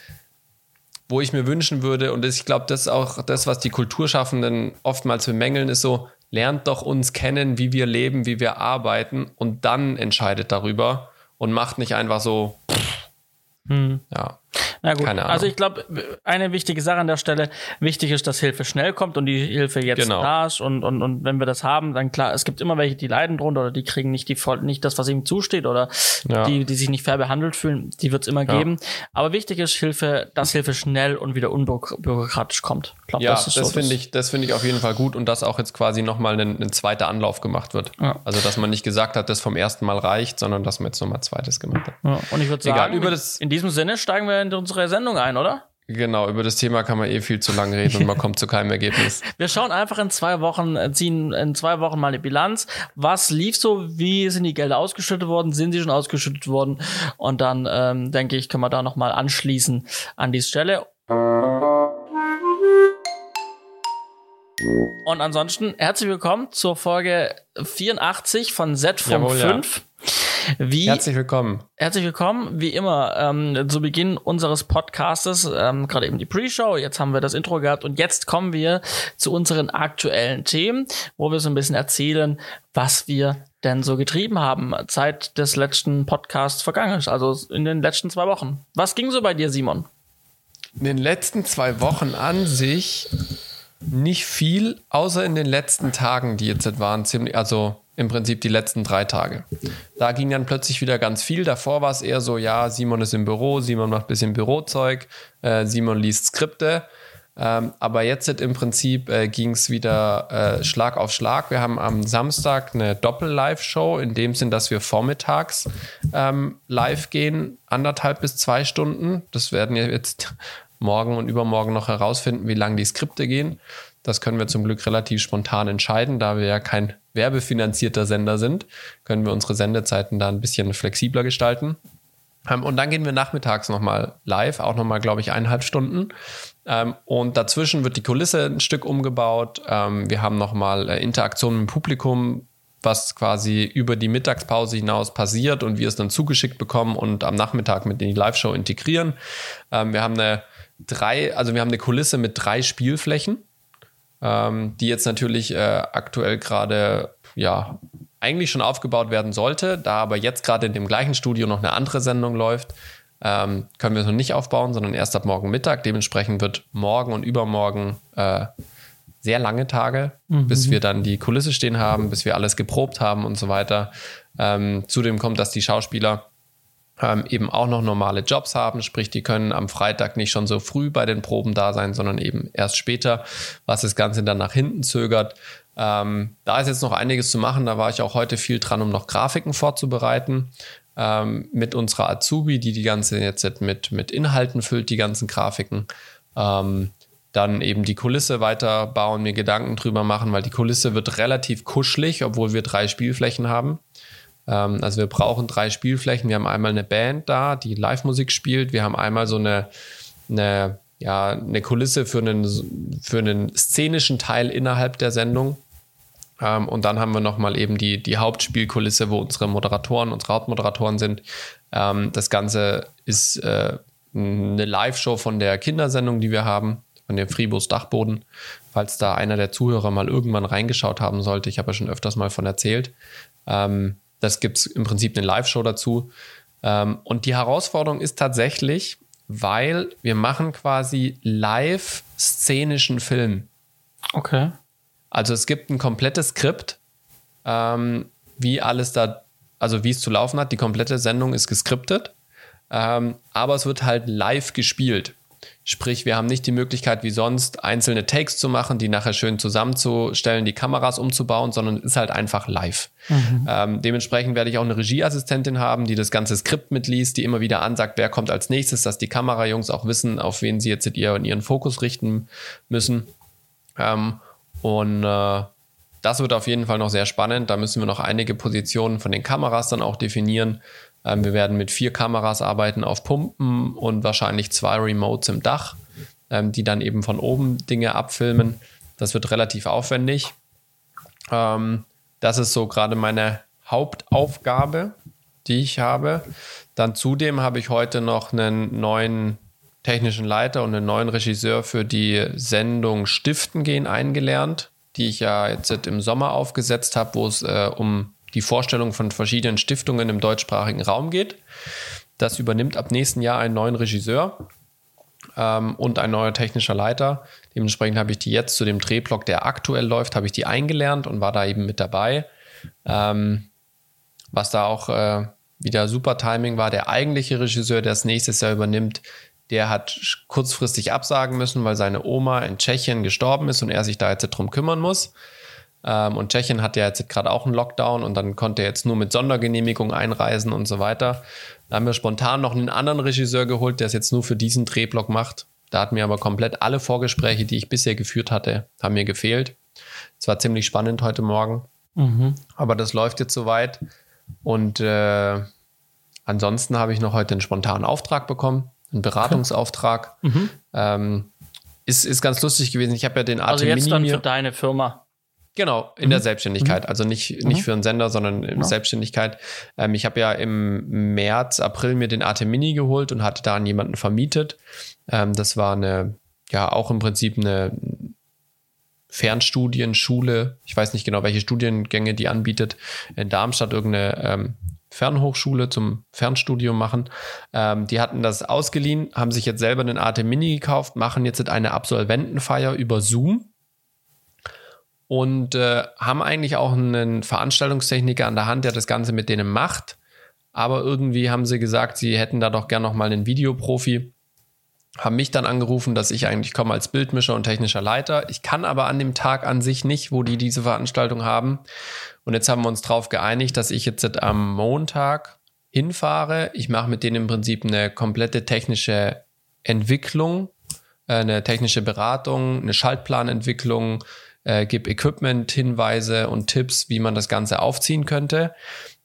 wo ich mir wünschen würde, und das, ich glaube, das ist auch das, was die Kulturschaffenden oftmals bemängeln, ist so, lernt doch uns kennen, wie wir leben, wie wir arbeiten und dann entscheidet darüber und macht nicht einfach so,
Hm.
ja.
Na gut, also ich glaube, eine wichtige Sache an der Stelle, wichtig ist, dass Hilfe schnell kommt und die Hilfe jetzt
Genau.
da ist und, und, und wenn wir das haben, dann klar, es gibt immer welche, die leiden drunter oder die kriegen nicht die nicht das, was ihnen zusteht oder
Ja.
die, die sich nicht fair behandelt fühlen, die wird es immer
Ja.
geben. Aber wichtig ist Hilfe, dass Hilfe schnell und wieder unbürokratisch kommt. Ich glaube,
Ja,
das
das,
so.
finde ich, das finde ich auf jeden Fall gut und dass auch jetzt quasi nochmal ein, ein zweiter Anlauf gemacht wird.
Ja.
Also, dass man nicht gesagt hat, das vom ersten Mal reicht, sondern dass man jetzt nochmal zweites gemacht hat.
Ja, und ich würde
Egal,
sagen,
über das-
in diesem Sinne steigen wir in unsere Sendung ein, oder?
Genau, über das Thema kann man eh viel zu lange reden und man kommt zu keinem Ergebnis.
Wir schauen einfach in zwei Wochen, äh, ziehen in zwei Wochen mal eine Bilanz. Was lief so? Wie sind die Gelder ausgeschüttet worden? Sind sie schon ausgeschüttet worden? Und dann ähm, denke ich, können wir da nochmal anschließen an die Stelle. Und ansonsten herzlich willkommen zur Folge 84 von Z von
Jawohl, ja.
5. Wie
Herzlich willkommen.
Herzlich willkommen, wie immer, ähm, zu Beginn unseres Podcastes, ähm, gerade eben die Pre-Show, jetzt haben wir das Intro gehabt und jetzt kommen wir zu unseren aktuellen Themen, wo wir so ein bisschen erzählen, was wir denn so getrieben haben, seit des letzten Podcasts vergangen ist, also in den letzten zwei Wochen. Was ging so bei dir, Simon?
In den letzten zwei Wochen an sich nicht viel, außer in den letzten Tagen, die jetzt waren, ziemlich, also im Prinzip die letzten drei Tage. Da ging dann plötzlich wieder ganz viel. Davor war es eher so, ja, Simon ist im Büro, Simon macht ein bisschen Bürozeug, äh, Simon liest Skripte. Ähm, aber jetzt im Prinzip äh, ging es wieder äh, Schlag auf Schlag. Wir haben am Samstag eine Doppel-Live-Show, in dem Sinn, dass wir vormittags ähm, live gehen, anderthalb bis zwei Stunden. Das werden wir jetzt morgen und übermorgen noch herausfinden, wie lang die Skripte gehen. Das können wir zum Glück relativ spontan entscheiden, da wir ja kein werbefinanzierter Sender sind, können wir unsere Sendezeiten da ein bisschen flexibler gestalten. Ähm, und dann gehen wir nachmittags nochmal live, auch nochmal, glaube ich, eineinhalb Stunden. Ähm, und dazwischen wird die Kulisse ein Stück umgebaut. Ähm, wir haben nochmal äh, Interaktion mit dem Publikum, was quasi über die Mittagspause hinaus passiert und wir es dann zugeschickt bekommen und am Nachmittag mit in die Live-Show integrieren. Wir haben eine drei, also wir haben eine Kulisse mit drei Spielflächen, ähm, die jetzt natürlich äh, aktuell gerade ja eigentlich schon aufgebaut werden sollte, da aber jetzt gerade in dem gleichen Studio noch eine andere Sendung läuft, ähm, können wir es noch nicht aufbauen, sondern erst ab morgen Mittag. Dementsprechend wird morgen und übermorgen äh, sehr lange Tage, bis wir dann die Kulisse stehen haben, bis wir alles geprobt haben und so weiter. Ähm, zudem kommt, dass die Schauspieler ähm, eben auch noch normale Jobs haben, sprich, die können am Freitag nicht schon so früh bei den Proben da sein, sondern eben erst später, was das Ganze dann nach hinten zögert. Ähm, da ist jetzt noch einiges zu machen. Da war ich auch heute viel dran, um noch Grafiken vorzubereiten. Ähm, mit unserer Azubi, die die ganze jetzt mit, mit Inhalten füllt, die ganzen Grafiken. Ähm, dann eben die Kulisse weiterbauen, mir Gedanken drüber machen, weil die Kulisse wird relativ kuschelig, obwohl wir drei Spielflächen haben. Ähm, also wir brauchen drei Spielflächen. Wir haben einmal eine Band da, die Live-Musik spielt. Wir haben einmal so eine, eine, ja, eine Kulisse für einen, für einen szenischen Teil innerhalb der Sendung. Ähm, und dann haben wir nochmal eben die, die Hauptspielkulisse, wo unsere Moderatoren, unsere Hauptmoderatoren sind. Ähm, das Ganze ist äh, eine Live-Show von der Kindersendung, die wir haben, von dem Fribus Dachboden. Falls da einer der Zuhörer mal irgendwann reingeschaut haben sollte, ich habe ja schon öfters mal von erzählt. Ähm, das gibt es im Prinzip eine Live-Show dazu. Ähm, und die Herausforderung ist tatsächlich, weil wir machen quasi live szenischen Film.
Okay.
Also es gibt ein komplettes Skript, ähm, wie alles da, also wie es zu laufen hat. Die komplette Sendung ist geskriptet, ähm, aber es wird halt live gespielt. Sprich, wir haben nicht die Möglichkeit, wie sonst einzelne Takes zu machen, die nachher schön zusammenzustellen, die Kameras umzubauen, sondern es ist halt einfach live. Mhm. Ähm, dementsprechend werde ich auch eine Regieassistentin haben, die das ganze Skript mitliest, die immer wieder ansagt, wer kommt als nächstes, dass die Kamerajungs auch wissen, auf wen sie jetzt ihren, ihren Fokus richten müssen. Ähm, und äh, das wird auf jeden Fall noch sehr spannend. Da müssen wir noch einige Positionen von den Kameras dann auch definieren. Ähm, wir werden mit vier Kameras arbeiten auf Pumpen und wahrscheinlich zwei Remotes im Dach, ähm, die dann eben von oben Dinge abfilmen. Das wird relativ aufwendig. Ähm, das ist so gerade meine Hauptaufgabe, die ich habe. Dann zudem habe ich heute noch einen neuen technischen Leiter und einen neuen Regisseur für die Sendung Stiften gehen eingelernt, die ich ja jetzt im Sommer aufgesetzt habe, wo es äh, um die Vorstellung von verschiedenen Stiftungen im deutschsprachigen Raum geht. Das übernimmt ab nächsten Jahr einen neuen Regisseur ähm, und ein neuer technischer Leiter. Dementsprechend habe ich die jetzt zu dem Drehblock, der aktuell läuft, habe ich die eingelernt und war da eben mit dabei. Ähm, was da auch äh, wieder super Timing war, der eigentliche Regisseur, der es nächstes Jahr übernimmt, der hat kurzfristig absagen müssen, weil seine Oma in Tschechien gestorben ist und er sich da jetzt drum kümmern muss. Ähm, und Tschechien hat ja jetzt gerade auch einen Lockdown und dann konnte er jetzt nur mit Sondergenehmigung einreisen und so weiter. Da haben wir spontan noch einen anderen Regisseur geholt, der es jetzt nur für diesen Drehblock macht. Da hat mir aber komplett alle Vorgespräche, die ich bisher geführt hatte, haben mir gefehlt. Es war ziemlich spannend heute Morgen. Mhm. Aber das läuft jetzt soweit. Und äh, ansonsten habe ich noch heute einen spontanen Auftrag bekommen, einen Beratungsauftrag. Mhm. Ähm, ist, ist ganz lustig gewesen. Ich habe ja den
Also jetzt dann für deine Firma.
Genau, in mhm. der Selbstständigkeit. Mhm. Also nicht, nicht mhm. für einen Sender, sondern in ja. Selbstständigkeit. Ähm, ich habe ja im März, April mir den AT Mini geholt und hatte da an jemanden vermietet. Ähm, das war eine, ja, auch im Prinzip eine Fernstudienschule. Ich weiß nicht genau, welche Studiengänge die anbietet. In Darmstadt irgendeine ähm, Fernhochschule zum Fernstudium machen. Ähm, die hatten das ausgeliehen, haben sich jetzt selber einen AT Mini gekauft, machen jetzt eine Absolventenfeier über Zoom und äh, haben eigentlich auch einen Veranstaltungstechniker an der Hand, der das Ganze mit denen macht. Aber irgendwie haben sie gesagt, sie hätten da doch gern noch mal einen Videoprofi. Haben mich dann angerufen, dass ich eigentlich komme als Bildmischer und technischer Leiter. Ich kann aber an dem Tag an sich nicht, wo die diese Veranstaltung haben. Und jetzt haben wir uns darauf geeinigt, dass ich jetzt am Montag hinfahre. Ich mache mit denen im Prinzip eine komplette technische Entwicklung, äh, eine technische Beratung, eine Schaltplanentwicklung, äh, gebe Equipment-Hinweise und Tipps, wie man das Ganze aufziehen könnte.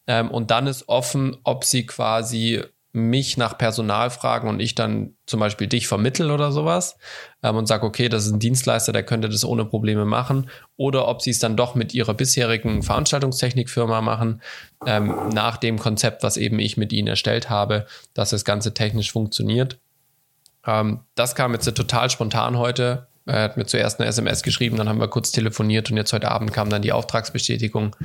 Ähm, und dann ist offen, ob sie quasi mich nach Personal fragen und ich dann zum Beispiel dich vermittel oder sowas ähm, und sage, okay, das ist ein Dienstleister, der könnte das ohne Probleme machen. Oder ob sie es dann doch mit ihrer bisherigen Veranstaltungstechnikfirma machen, ähm, nach dem Konzept, was eben ich mit ihnen erstellt habe, dass das Ganze technisch funktioniert. Ähm, das kam jetzt total spontan heute. Er hat mir zuerst eine SMS geschrieben, dann haben wir kurz telefoniert und jetzt heute Abend kam dann die Auftragsbestätigung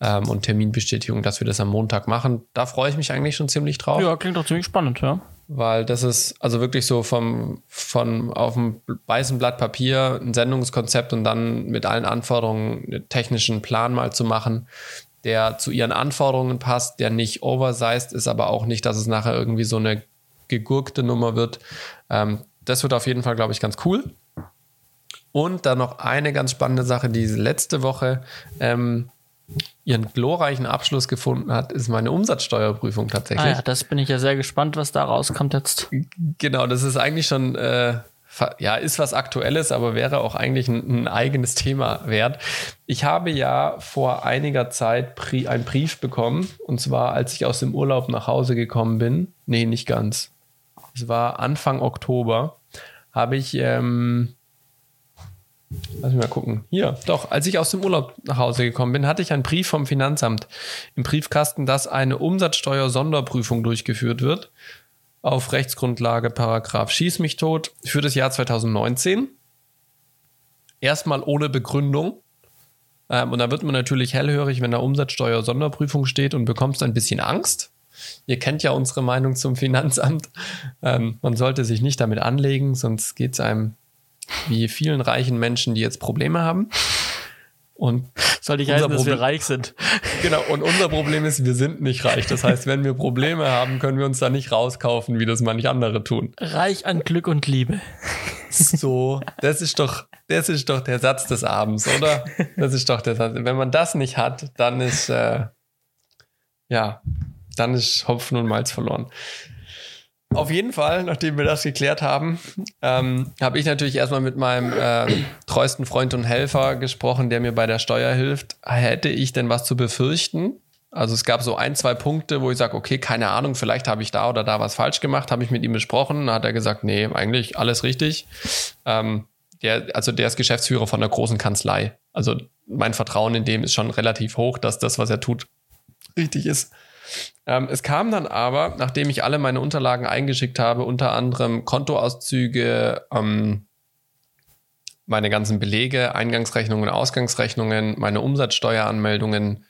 ähm, und Terminbestätigung, dass wir das am Montag machen. Da freue ich mich eigentlich schon ziemlich drauf.
Ja, klingt doch ziemlich spannend, ja.
Weil das ist also wirklich so vom, von auf dem weißen Blatt Papier ein Sendungskonzept und dann mit allen Anforderungen einen technischen Plan mal zu machen. der zu ihren Anforderungen passt, der nicht oversized ist, aber auch nicht, dass es nachher irgendwie so eine gegurkte Nummer wird. Ähm, das wird auf jeden Fall, glaube ich, ganz cool. Und dann noch eine ganz spannende Sache, die letzte Woche ähm, ihren glorreichen Abschluss gefunden hat, ist meine Umsatzsteuerprüfung tatsächlich. Ah
ja, das bin ich ja sehr gespannt, was da rauskommt jetzt.
Genau, das ist eigentlich schon, äh, ja, ist was Aktuelles, aber wäre auch eigentlich ein, ein, eigenes Thema wert. Ich habe ja vor einiger Zeit einen Brief bekommen, und zwar als ich aus dem Urlaub nach Hause gekommen bin. Nee, nicht ganz. Es war Anfang Oktober, habe ich ähm, Lass mich mal gucken. Hier, doch, als ich aus dem Urlaub nach Hause gekommen bin, hatte ich einen Brief vom Finanzamt im Briefkasten, dass eine Umsatzsteuer-Sonderprüfung durchgeführt wird. Auf Rechtsgrundlage Paragraph Schieß mich tot für das Jahr 2019. Erstmal ohne Begründung. Ähm, und da wird man natürlich hellhörig, wenn da Umsatzsteuer-Sonderprüfung steht und bekommst ein bisschen Angst. Ihr kennt ja unsere Meinung zum Finanzamt. Ähm, man sollte sich nicht damit anlegen, sonst geht es einem wie vielen reichen Menschen, die jetzt Probleme haben.
Und soll nicht heißen, dass wir reich sind.
Genau, und unser Problem ist, wir sind nicht reich. Das heißt, wenn wir Probleme haben, können wir uns da nicht rauskaufen, wie das manche andere tun.
Reich an Glück und Liebe.
So, das ist doch, das ist doch der Satz des Abends, oder? Das ist doch der Satz. Wenn man das nicht hat, dann ist, äh, ja, dann ist Hopfen und Malz verloren. Auf jeden Fall, nachdem wir das geklärt haben, ähm, habe ich natürlich erstmal mit meinem äh, treuesten Freund und Helfer gesprochen, der mir bei der Steuer hilft. Hätte ich denn was zu befürchten? Also es gab so ein, zwei Punkte, wo ich sage, okay, keine Ahnung, vielleicht habe ich da oder da was falsch gemacht, habe ich mit ihm besprochen. Da hat er gesagt, nee, eigentlich alles richtig. Ähm, der, also der ist Geschäftsführer von einer großen Kanzlei. Also mein Vertrauen in dem ist schon relativ hoch, dass das, was er tut, richtig ist. Ähm, es kam dann aber, nachdem ich alle meine Unterlagen eingeschickt habe, unter anderem Kontoauszüge, ähm, meine ganzen Belege, Eingangsrechnungen, Ausgangsrechnungen, meine Umsatzsteueranmeldungen,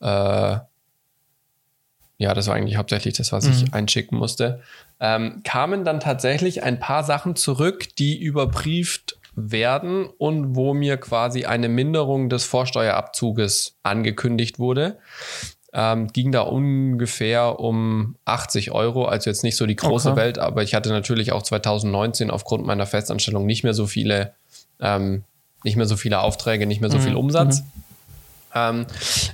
äh, ja, das war eigentlich hauptsächlich das, was mhm. ich einschicken musste, ähm, kamen dann tatsächlich ein paar Sachen zurück, die überprüft werden und wo mir quasi eine Minderung des Vorsteuerabzuges angekündigt wurde ähm, ging da ungefähr um 80 Euro, also jetzt nicht so die große okay. Welt, aber ich hatte natürlich auch 2019 aufgrund meiner Festanstellung nicht mehr so viele, ähm, nicht mehr so viele Aufträge, nicht mehr so mhm. viel Umsatz. Mhm. Ähm,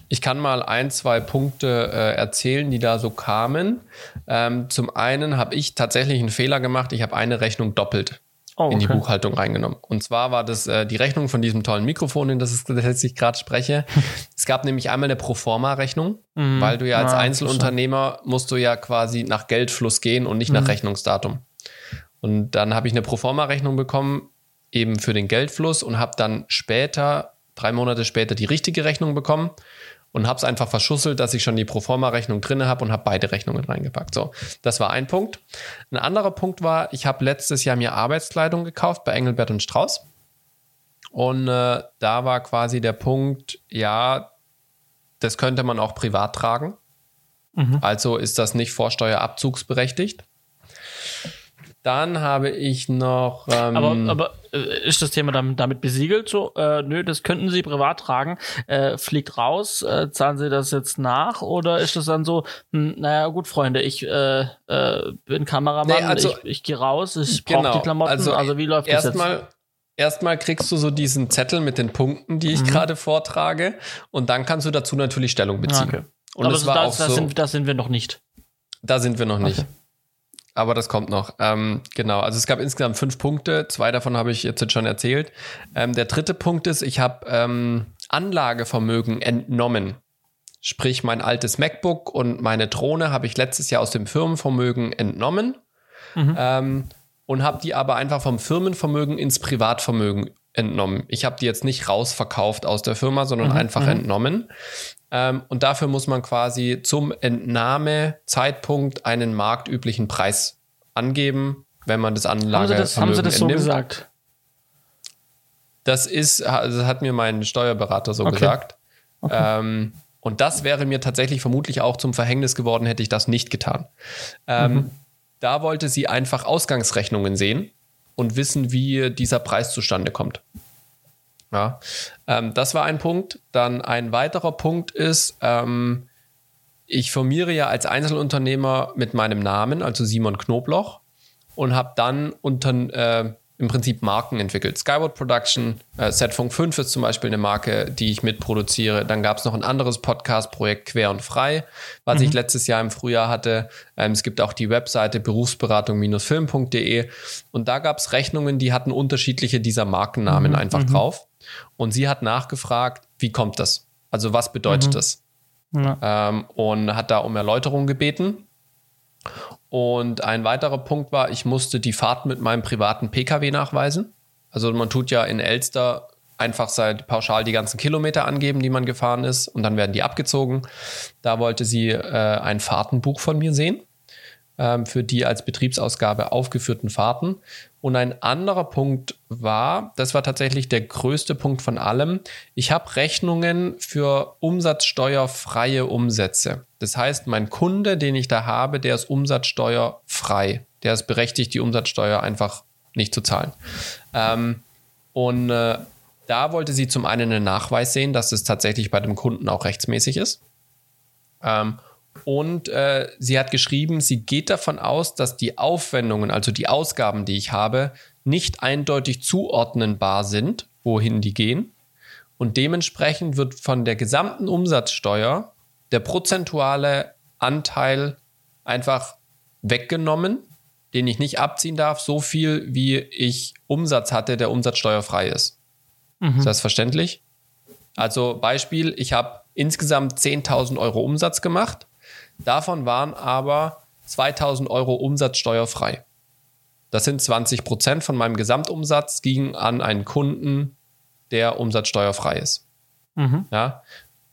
ich kann mal ein, zwei Punkte äh, erzählen, die da so kamen. Ähm, zum einen habe ich tatsächlich einen Fehler gemacht. Ich habe eine Rechnung doppelt oh, okay. in die Buchhaltung reingenommen. Und zwar war das äh, die Rechnung von diesem tollen Mikrofon, in das, das ich gerade spreche. es gab nämlich einmal eine Proforma-Rechnung, mhm. weil du ja als ja, Einzelunternehmer musst du ja quasi nach Geldfluss gehen und nicht mhm. nach Rechnungsdatum. Und dann habe ich eine Proforma-Rechnung bekommen, eben für den Geldfluss und habe dann später, drei Monate später, die richtige Rechnung bekommen und habe es einfach verschusselt, dass ich schon die Proforma-Rechnung drin habe und habe beide Rechnungen reingepackt. So, das war ein Punkt. Ein anderer Punkt war, ich habe letztes Jahr mir Arbeitskleidung gekauft bei Engelbert und Strauß. Und äh, da war quasi der Punkt, ja, das könnte man auch privat tragen. Mhm. Also ist das nicht vorsteuerabzugsberechtigt. Dann habe ich noch.
Ähm, aber, aber äh, ist das Thema damit, damit besiegelt? So, äh, nö, das könnten Sie privat tragen. Äh, fliegt raus, äh, zahlen Sie das jetzt nach? Oder ist das dann so, hm, naja, gut, Freunde, ich äh, äh, bin Kameramann, nee, also, ich, ich gehe raus, ich brauche genau, die Klamotten. Also, also wie läuft das
jetzt? Erstmal kriegst du so diesen Zettel mit den Punkten, die ich mhm. gerade vortrage, und dann kannst du dazu natürlich Stellung beziehen. Okay.
Und Aber das, war das, auch das, so, sind, das sind wir noch nicht.
Da sind wir noch nicht. Okay aber das kommt noch. Ähm, genau, also es gab insgesamt fünf Punkte. Zwei davon habe ich jetzt schon erzählt. Ähm, der dritte Punkt ist, ich habe ähm, Anlagevermögen entnommen. Sprich, mein altes MacBook und meine Drohne habe ich letztes Jahr aus dem Firmenvermögen entnommen mhm. ähm, und habe die aber einfach vom Firmenvermögen ins Privatvermögen entnommen. Ich habe die jetzt nicht rausverkauft aus der Firma, sondern mhm. einfach mhm. entnommen. Ähm, und dafür muss man quasi zum Entnahmezeitpunkt einen marktüblichen Preis angeben, wenn man das Anlagevermögen haben Sie das, haben Sie das so gesagt? Das ist, das hat mir mein Steuerberater so okay. gesagt. Okay. Ähm, und das wäre mir tatsächlich vermutlich auch zum Verhängnis geworden, hätte ich das nicht getan. Ähm, mhm. Da wollte sie einfach Ausgangsrechnungen sehen und wissen, wie dieser Preis zustande kommt. Ja, ähm, das war ein Punkt. Dann ein weiterer Punkt ist, ähm, ich firmiere ja als Einzelunternehmer mit meinem Namen, also Simon Knobloch, und habe dann unter, äh, im Prinzip Marken entwickelt. Skyward Production, äh, Setfunk 5 ist zum Beispiel eine Marke, die ich mitproduziere. Dann gab es noch ein anderes Podcast-Projekt Quer und Frei, was mhm. ich letztes Jahr im Frühjahr hatte. Ähm, es gibt auch die Webseite berufsberatung-film.de und da gab es Rechnungen, die hatten unterschiedliche dieser Markennamen mhm. einfach mhm. drauf. Und sie hat nachgefragt, wie kommt das? Also was bedeutet mhm. das? Ja. Ähm, und hat da um Erläuterung gebeten. Und ein weiterer Punkt war, ich musste die Fahrt mit meinem privaten Pkw nachweisen. Also man tut ja in Elster einfach seit pauschal die ganzen Kilometer angeben, die man gefahren ist, und dann werden die abgezogen. Da wollte sie äh, ein Fahrtenbuch von mir sehen ähm, für die als Betriebsausgabe aufgeführten Fahrten. Und ein anderer Punkt war, das war tatsächlich der größte Punkt von allem, ich habe Rechnungen für umsatzsteuerfreie Umsätze. Das heißt, mein Kunde, den ich da habe, der ist umsatzsteuerfrei. Der ist berechtigt, die Umsatzsteuer einfach nicht zu zahlen. Ähm, und äh, da wollte sie zum einen einen Nachweis sehen, dass es tatsächlich bei dem Kunden auch rechtsmäßig ist. Ähm, und äh, sie hat geschrieben, sie geht davon aus, dass die Aufwendungen, also die Ausgaben, die ich habe, nicht eindeutig zuordnenbar sind, wohin die gehen. Und dementsprechend wird von der gesamten Umsatzsteuer der prozentuale Anteil einfach weggenommen, den ich nicht abziehen darf, so viel wie ich Umsatz hatte, der umsatzsteuerfrei ist. Mhm. Ist das verständlich? Also Beispiel, ich habe insgesamt 10.000 Euro Umsatz gemacht Davon waren aber 2000 Euro umsatzsteuerfrei. Das sind 20 Prozent von meinem Gesamtumsatz, gingen an einen Kunden, der umsatzsteuerfrei ist. Mhm. Ja.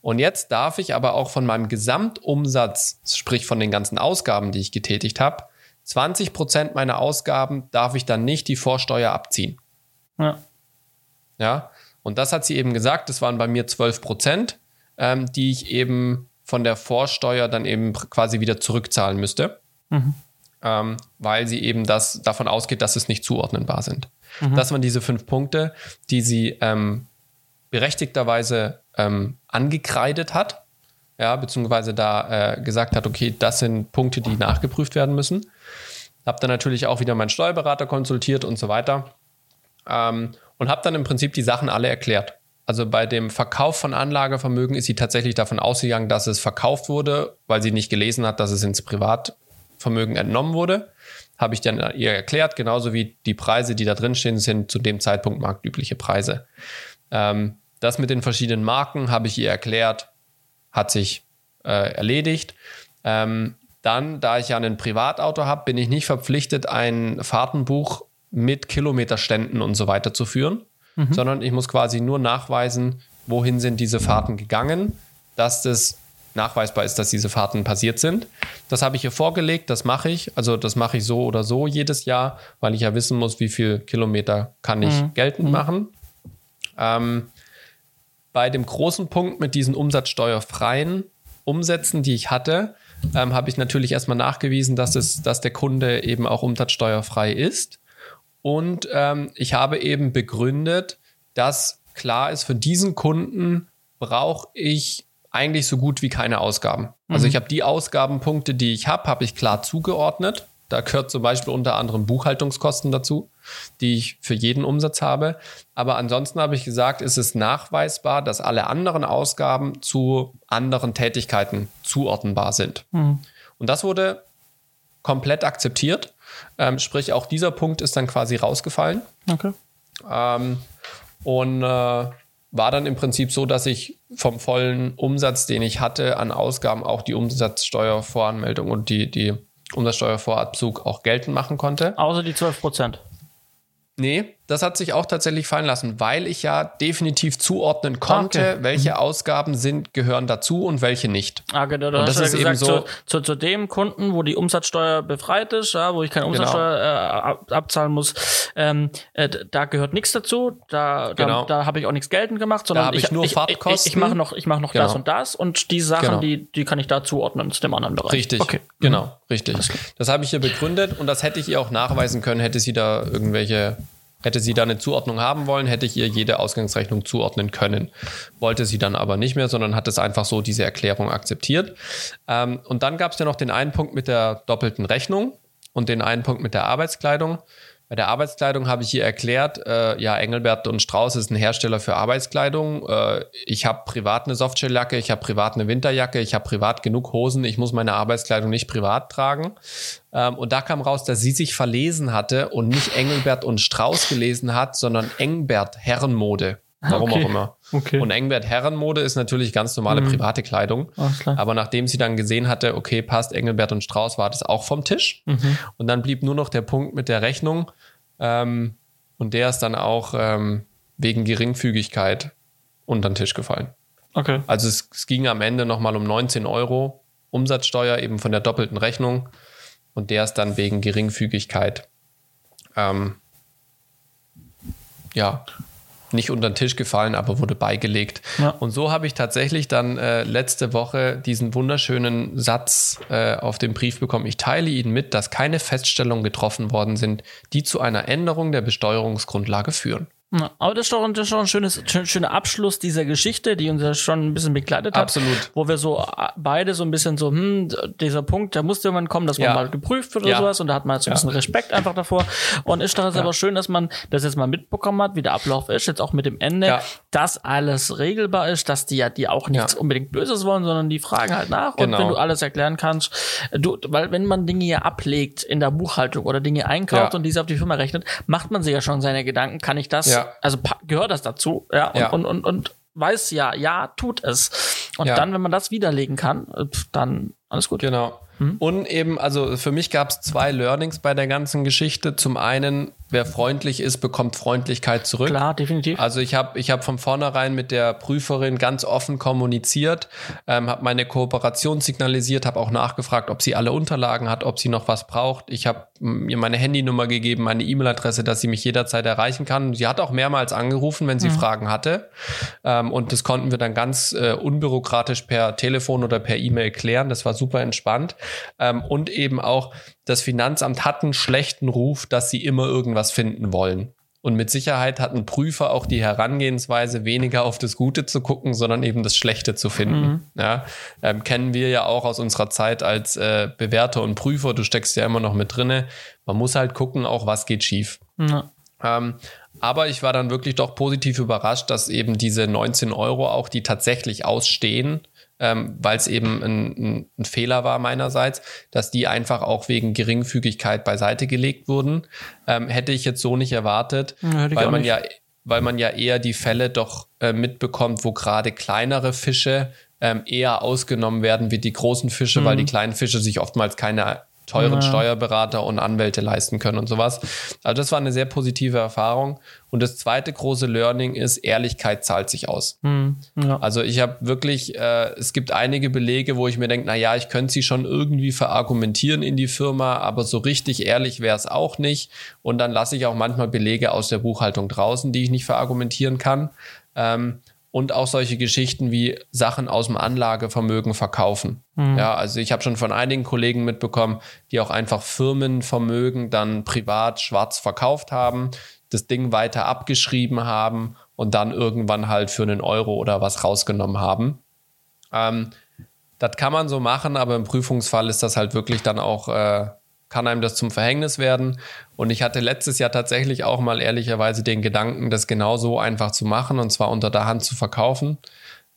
Und jetzt darf ich aber auch von meinem Gesamtumsatz, sprich von den ganzen Ausgaben, die ich getätigt habe, 20 Prozent meiner Ausgaben darf ich dann nicht die Vorsteuer abziehen. Ja. Ja. Und das hat sie eben gesagt, das waren bei mir 12 Prozent, ähm, die ich eben von der Vorsteuer dann eben quasi wieder zurückzahlen müsste, mhm. ähm, weil sie eben das davon ausgeht, dass es nicht zuordnenbar sind. Mhm. Das waren diese fünf Punkte, die sie ähm, berechtigterweise ähm, angekreidet hat, ja, beziehungsweise da äh, gesagt hat, okay, das sind Punkte, die nachgeprüft werden müssen. Habe dann natürlich auch wieder meinen Steuerberater konsultiert und so weiter ähm, und habe dann im Prinzip die Sachen alle erklärt. Also bei dem Verkauf von Anlagevermögen ist sie tatsächlich davon ausgegangen, dass es verkauft wurde, weil sie nicht gelesen hat, dass es ins Privatvermögen entnommen wurde. Habe ich dann ihr erklärt, genauso wie die Preise, die da drin stehen, sind zu dem Zeitpunkt marktübliche Preise. Ähm, das mit den verschiedenen Marken habe ich ihr erklärt, hat sich äh, erledigt. Ähm, dann, da ich ja ein Privatauto habe, bin ich nicht verpflichtet, ein Fahrtenbuch mit Kilometerständen und so weiter zu führen mhm. sondern ich muss quasi nur nachweisen, wohin sind diese Fahrten gegangen, dass das nachweisbar ist, dass diese Fahrten passiert sind. Das habe ich hier vorgelegt, das mache ich. Also das mache ich so oder so jedes Jahr, weil ich ja wissen muss, wie viel Kilometer kann ich mhm. geltend mhm. machen. Ähm, bei dem großen Punkt mit diesen umsatzsteuerfreien Umsätzen, die ich hatte, ähm, habe ich natürlich erstmal nachgewiesen, dass, es, dass der Kunde eben auch umsatzsteuerfrei ist. Und ähm, ich habe eben begründet, dass klar ist, für diesen Kunden brauche ich eigentlich so gut wie keine Ausgaben. Also mhm. Ich habe die Ausgabenpunkte, die ich habe, habe ich klar zugeordnet. Da gehört zum Beispiel unter anderem Buchhaltungskosten dazu, die ich für jeden Umsatz habe. Aber ansonsten habe ich gesagt, ist es nachweisbar, dass alle anderen Ausgaben zu anderen Tätigkeiten zuordnenbar sind. Mhm. Und das wurde komplett akzeptiert. Ähm, sprich, auch dieser Punkt ist dann quasi rausgefallen. Okay. Ähm, und äh, war dann im Prinzip so, dass ich vom vollen Umsatz, den ich hatte, an Ausgaben auch die Umsatzsteuervoranmeldung und die, die Umsatzsteuervorabzug auch geltend machen konnte.
Außer die 12 Prozent.
Nee, das hat sich auch tatsächlich fallen lassen, weil ich ja definitiv zuordnen konnte, okay. welche mhm. Ausgaben sind, gehören dazu und welche nicht.
Ah, genau, und das ist ja gesagt, so, zu, zu, zu, dem Kunden, wo die Umsatzsteuer befreit ist, ja, wo ich keine genau. Umsatzsteuer genau. äh, abzahlen muss, ähm, äh, da gehört nichts dazu. Da, genau. da, da habe ich auch nichts geltend gemacht, sondern
ich, ich, nur Fahrtkosten.
Ich, ich, ich mache noch, ich mach noch genau. das und das und die Sachen, genau. die, die kann ich da zuordnen zu dem anderen Bereich.
Richtig, okay. genau, richtig. Das habe ich hier begründet und das hätte ich ihr auch nachweisen können, hätte sie da irgendwelche Hätte sie da eine Zuordnung haben wollen, hätte ich ihr jede Ausgangsrechnung zuordnen können. Wollte sie dann aber nicht mehr, sondern hat es einfach so diese Erklärung akzeptiert. Ähm, und dann gab es ja noch den einen Punkt mit der doppelten Rechnung und den einen Punkt mit der Arbeitskleidung. Bei der Arbeitskleidung habe ich hier erklärt, äh, ja, Engelbert und Strauß ist ein Hersteller für Arbeitskleidung. Äh, ich habe privat eine Softshelljacke, ich habe privat eine Winterjacke, ich habe privat genug Hosen, ich muss meine Arbeitskleidung nicht privat tragen. Ähm, und da kam raus, dass sie sich verlesen hatte und nicht Engelbert und Strauß gelesen hat, sondern Engbert Herrenmode. Warum okay. auch immer. Okay. Und Engbert Herrenmode ist natürlich ganz normale mhm. private Kleidung. Aber nachdem sie dann gesehen hatte, okay, passt Engelbert und Strauß, war das auch vom Tisch. Mhm. Und dann blieb nur noch der Punkt mit der Rechnung. Ähm, und der ist dann auch ähm, wegen Geringfügigkeit unter den Tisch gefallen. Okay. Also es, es ging am Ende nochmal um 19 Euro Umsatzsteuer eben von der doppelten Rechnung. Und der ist dann wegen Geringfügigkeit ähm, ja, nicht unter den Tisch gefallen, aber wurde beigelegt. Ja. Und so habe ich tatsächlich dann äh, letzte Woche diesen wunderschönen Satz äh, auf dem Brief bekommen. Ich teile Ihnen mit, dass keine Feststellungen getroffen worden sind, die zu einer Änderung der Besteuerungsgrundlage führen.
Aber das ist doch, das ist doch ein schönes, schöner Abschluss dieser Geschichte, die uns ja schon ein bisschen begleitet hat.
Absolut.
Wo wir so äh, beide so ein bisschen so, hm, dieser Punkt, da musste irgendwann kommen, dass man ja. mal geprüft wird oder ja. sowas und da hat man jetzt ein bisschen Respekt einfach davor. Und ist doch jetzt aber schön, dass man das jetzt mal mitbekommen hat, wie der Ablauf ist, jetzt auch mit dem Ende, dass alles regelbar ist, dass die ja die auch nichts unbedingt Böses wollen, sondern die fragen halt nach. Genau. Und wenn du alles erklären kannst, du, weil wenn man Dinge ja ablegt in der Buchhaltung oder Dinge einkauft und diese auf die Firma rechnet, macht man sich ja schon seine Gedanken, kann ich das ja. Also gehört das dazu, ja, und, ja. Und, und, und, weiß ja, ja, tut es. Und ja. dann, wenn man das widerlegen kann, äh, dann alles gut.
Genau. Mhm. Und eben, also für mich gab es zwei Learnings bei der ganzen Geschichte. Zum einen, wer freundlich ist, bekommt Freundlichkeit zurück.
Klar, definitiv.
Also ich habe ich hab von vornherein mit der Prüferin ganz offen kommuniziert, ähm, habe meine Kooperation signalisiert, habe auch nachgefragt, ob sie alle Unterlagen hat, ob sie noch was braucht. Ich habe mir meine Handynummer gegeben, meine E-Mail-Adresse, dass sie mich jederzeit erreichen kann. Sie hat auch mehrmals angerufen, wenn sie mhm. Fragen hatte. Ähm, und das konnten wir dann ganz äh, unbürokratisch per Telefon oder per E-Mail klären. Das war super entspannt. Ähm, und eben auch, das Finanzamt hat einen schlechten Ruf, dass sie immer irgendwas finden wollen. Und mit Sicherheit hat ein Prüfer auch die Herangehensweise, weniger auf das Gute zu gucken, sondern eben das Schlechte zu finden. Mhm. Ja, ähm, kennen wir ja auch aus unserer Zeit als äh, Bewerter und Prüfer. Du steckst ja immer noch mit drinne. Man muss halt gucken, auch was geht schief. Mhm. Ähm, aber ich war dann wirklich doch positiv überrascht, dass eben diese 19 Euro auch, die tatsächlich ausstehen, ähm, weil es eben ein, ein, Fehler war meinerseits, dass die einfach auch wegen Geringfügigkeit beiseite gelegt wurden. Ähm, hätte ich jetzt so nicht erwartet, ja, weil man nicht. ja weil man ja eher die Fälle doch äh, mitbekommt, wo gerade kleinere Fische ähm, eher ausgenommen werden wie die großen Fische, mhm. weil die kleinen Fische sich oftmals keine teuren ja. Steuerberater und Anwälte leisten können und sowas. Also das war eine sehr positive Erfahrung. Und das zweite große Learning ist, Ehrlichkeit zahlt sich aus. Mhm. Ja. Also ich habe wirklich, äh, es gibt einige Belege, wo ich mir denke, na ja, ich könnte sie schon irgendwie verargumentieren in die Firma, aber so richtig ehrlich wäre es auch nicht. Und dann lasse ich auch manchmal Belege aus der Buchhaltung draußen, die ich nicht verargumentieren kann. Ähm, und auch solche Geschichten wie Sachen aus dem Anlagevermögen verkaufen. Mhm. Ja, also ich habe schon von einigen Kollegen mitbekommen, die auch einfach Firmenvermögen dann privat schwarz verkauft haben, das Ding weiter abgeschrieben haben und dann irgendwann halt für einen Euro oder was rausgenommen haben. Ähm, das kann man so machen, aber im Prüfungsfall ist das halt wirklich dann auch äh, kann einem das zum Verhängnis werden. Und ich hatte letztes Jahr tatsächlich auch mal ehrlicherweise den Gedanken, das genau so einfach zu machen und zwar unter der Hand zu verkaufen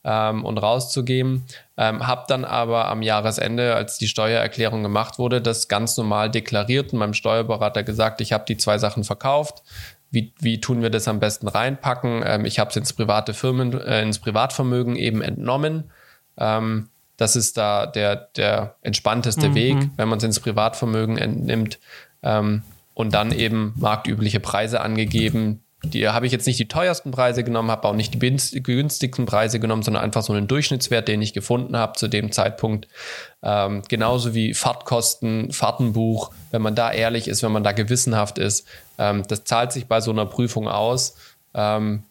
ähm, und rauszugeben. Ähm, hab dann aber am Jahresende, als die Steuererklärung gemacht wurde, das ganz normal deklariert und meinem Steuerberater gesagt, ich habe die zwei Sachen verkauft. Wie, wie tun wir das am besten reinpacken? Ähm, ich habe es ins private Firmen, äh, ins Privatvermögen eben entnommen. Ähm, das ist da der, der entspannteste mhm. Weg, wenn man es ins Privatvermögen entnimmt ähm, und dann eben marktübliche Preise angegeben. Die habe ich jetzt nicht die teuersten Preise genommen, habe auch nicht die günstigsten Preise genommen, sondern einfach so einen Durchschnittswert, den ich gefunden habe zu dem Zeitpunkt. Ähm, genauso wie Fahrtkosten, Fahrtenbuch, wenn man da ehrlich ist, wenn man da gewissenhaft ist, ähm, das zahlt sich bei so einer Prüfung aus. Ähm,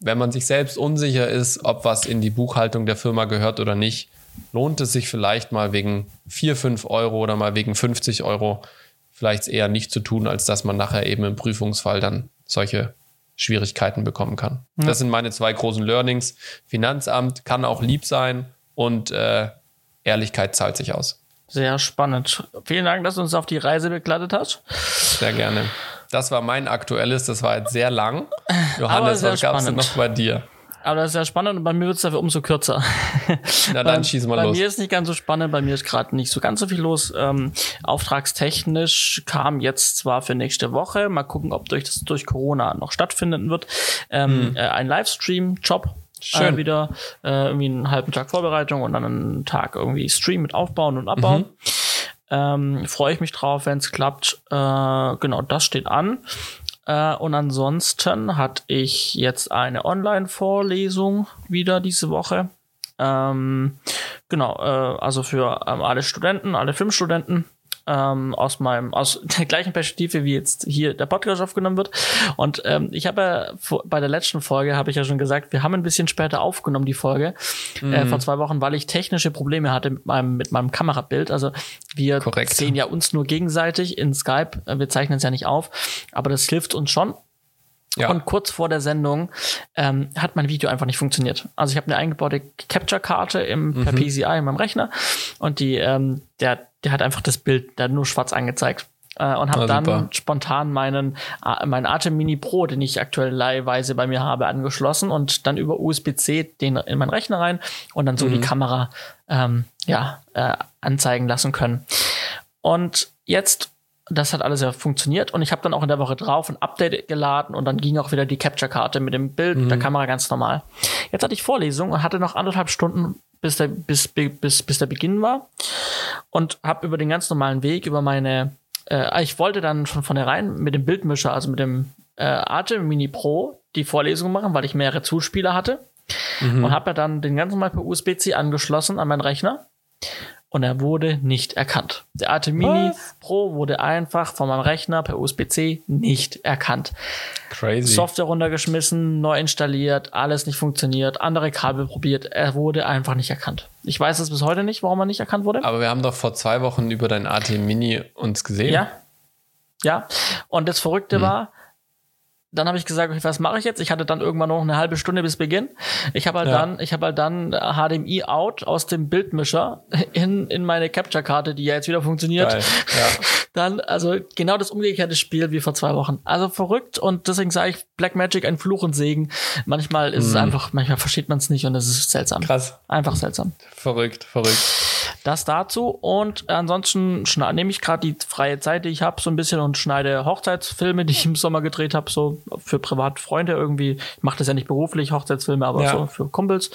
wenn man sich selbst unsicher ist, ob was in die Buchhaltung der Firma gehört oder nicht, lohnt es sich vielleicht mal wegen 4, 5 Euro oder mal wegen 50 Euro vielleicht eher nicht zu tun, als dass man nachher eben im Prüfungsfall dann solche Schwierigkeiten bekommen kann. Ja. Das sind meine zwei großen Learnings. Finanzamt kann auch lieb sein und äh, Ehrlichkeit zahlt sich aus.
Sehr spannend. Vielen Dank, dass du uns auf die Reise begleitet hast.
Sehr gerne. Das war mein aktuelles, das war jetzt sehr lang. Johannes, was gab es denn noch bei dir?
Aber das ist ja spannend und bei mir wird es dafür umso kürzer.
Na dann schieß mal
bei
los.
Bei mir ist nicht ganz so spannend, bei mir ist gerade nicht so ganz so viel los. Ähm, auftragstechnisch kam jetzt zwar für nächste Woche, mal gucken, ob durch das durch Corona noch stattfinden wird, ähm, hm. äh, ein Livestream-Job. Schön. Äh, wieder äh, irgendwie einen halben Tag Vorbereitung und dann einen Tag irgendwie Stream mit Aufbauen und Abbauen. Mhm. Ähm, Freue ich mich drauf, wenn es klappt. Äh, genau, das steht an. Äh, und ansonsten hatte ich jetzt eine Online-Vorlesung wieder diese Woche. Ähm, genau, äh, also für ähm, alle Studenten, alle Filmstudenten ähm, aus meinem, aus der gleichen Perspektive, wie jetzt hier der Podcast aufgenommen wird. Und ähm, ich habe ja bei der letzten Folge habe ich ja schon gesagt, wir haben ein bisschen später aufgenommen die Folge äh, mhm. äh, vor zwei Wochen, weil ich technische Probleme hatte mit meinem mit meinem Kamerabild. Also wir Korrekt. sehen ja uns nur gegenseitig in Skype. Wir zeichnen es ja nicht auf, aber das hilft uns schon. Ja. Und kurz vor der Sendung ähm, hat mein Video einfach nicht funktioniert. Also ich habe eine eingebaute Capture-Karte im mhm. per PCI in meinem Rechner und die ähm, der der hat einfach das Bild da nur schwarz angezeigt. Äh, und habe dann super. spontan meinen äh, meinen Atem Mini Pro, den ich aktuell leihweise bei mir habe, angeschlossen und dann über USB-C den in meinen Rechner rein und dann so mhm. die Kamera ähm, ja äh, anzeigen lassen können. Und jetzt das hat alles ja funktioniert und ich habe dann auch in der Woche drauf ein Update geladen und dann ging auch wieder die Capture-Karte mit dem Bild mhm. der Kamera ganz normal. Jetzt hatte ich Vorlesung und hatte noch anderthalb Stunden, bis der, bis, bis, bis der Beginn war. Und habe über den ganz normalen Weg, über meine, äh, ich wollte dann von vornherein mit dem Bildmischer, also mit dem äh, Arte Mini Pro, die Vorlesung machen, weil ich mehrere Zuspieler hatte. Mhm. und habe ja dann den ganz normal per USB-C angeschlossen an meinen Rechner und er wurde nicht erkannt. Der Arte Mini Was? Pro wurde einfach von meinem Rechner per USB-C nicht erkannt. Crazy. Software runtergeschmissen, neu installiert, alles nicht funktioniert, andere Kabel probiert, er wurde einfach nicht erkannt. Ich weiß es bis heute nicht, warum er nicht erkannt wurde.
Aber wir haben doch vor zwei Wochen über dein AT Mini uns gesehen.
Ja. Ja. Und das Verrückte hm. war, dann habe ich gesagt, okay, was mache ich jetzt? Ich hatte dann irgendwann noch eine halbe Stunde bis Beginn. Ich habe halt ja. dann, ich habe halt dann HDMI out aus dem Bildmischer in, in meine Capture-Karte, die ja jetzt wieder funktioniert. Ja. Dann, also genau das umgekehrte Spiel wie vor zwei Wochen. Also verrückt und deswegen sage ich Black Magic ein Fluch und Segen. Manchmal ist mhm. es einfach, manchmal versteht man es nicht und es ist seltsam.
Krass.
Einfach seltsam.
Verrückt, verrückt.
Das dazu und ansonsten nehme ich gerade die freie Zeit, die ich habe, so ein bisschen und schneide Hochzeitsfilme, die ich im Sommer gedreht habe, so für Privatfreunde irgendwie. Ich mache das ja nicht beruflich, Hochzeitsfilme, aber ja. so für Kumpels.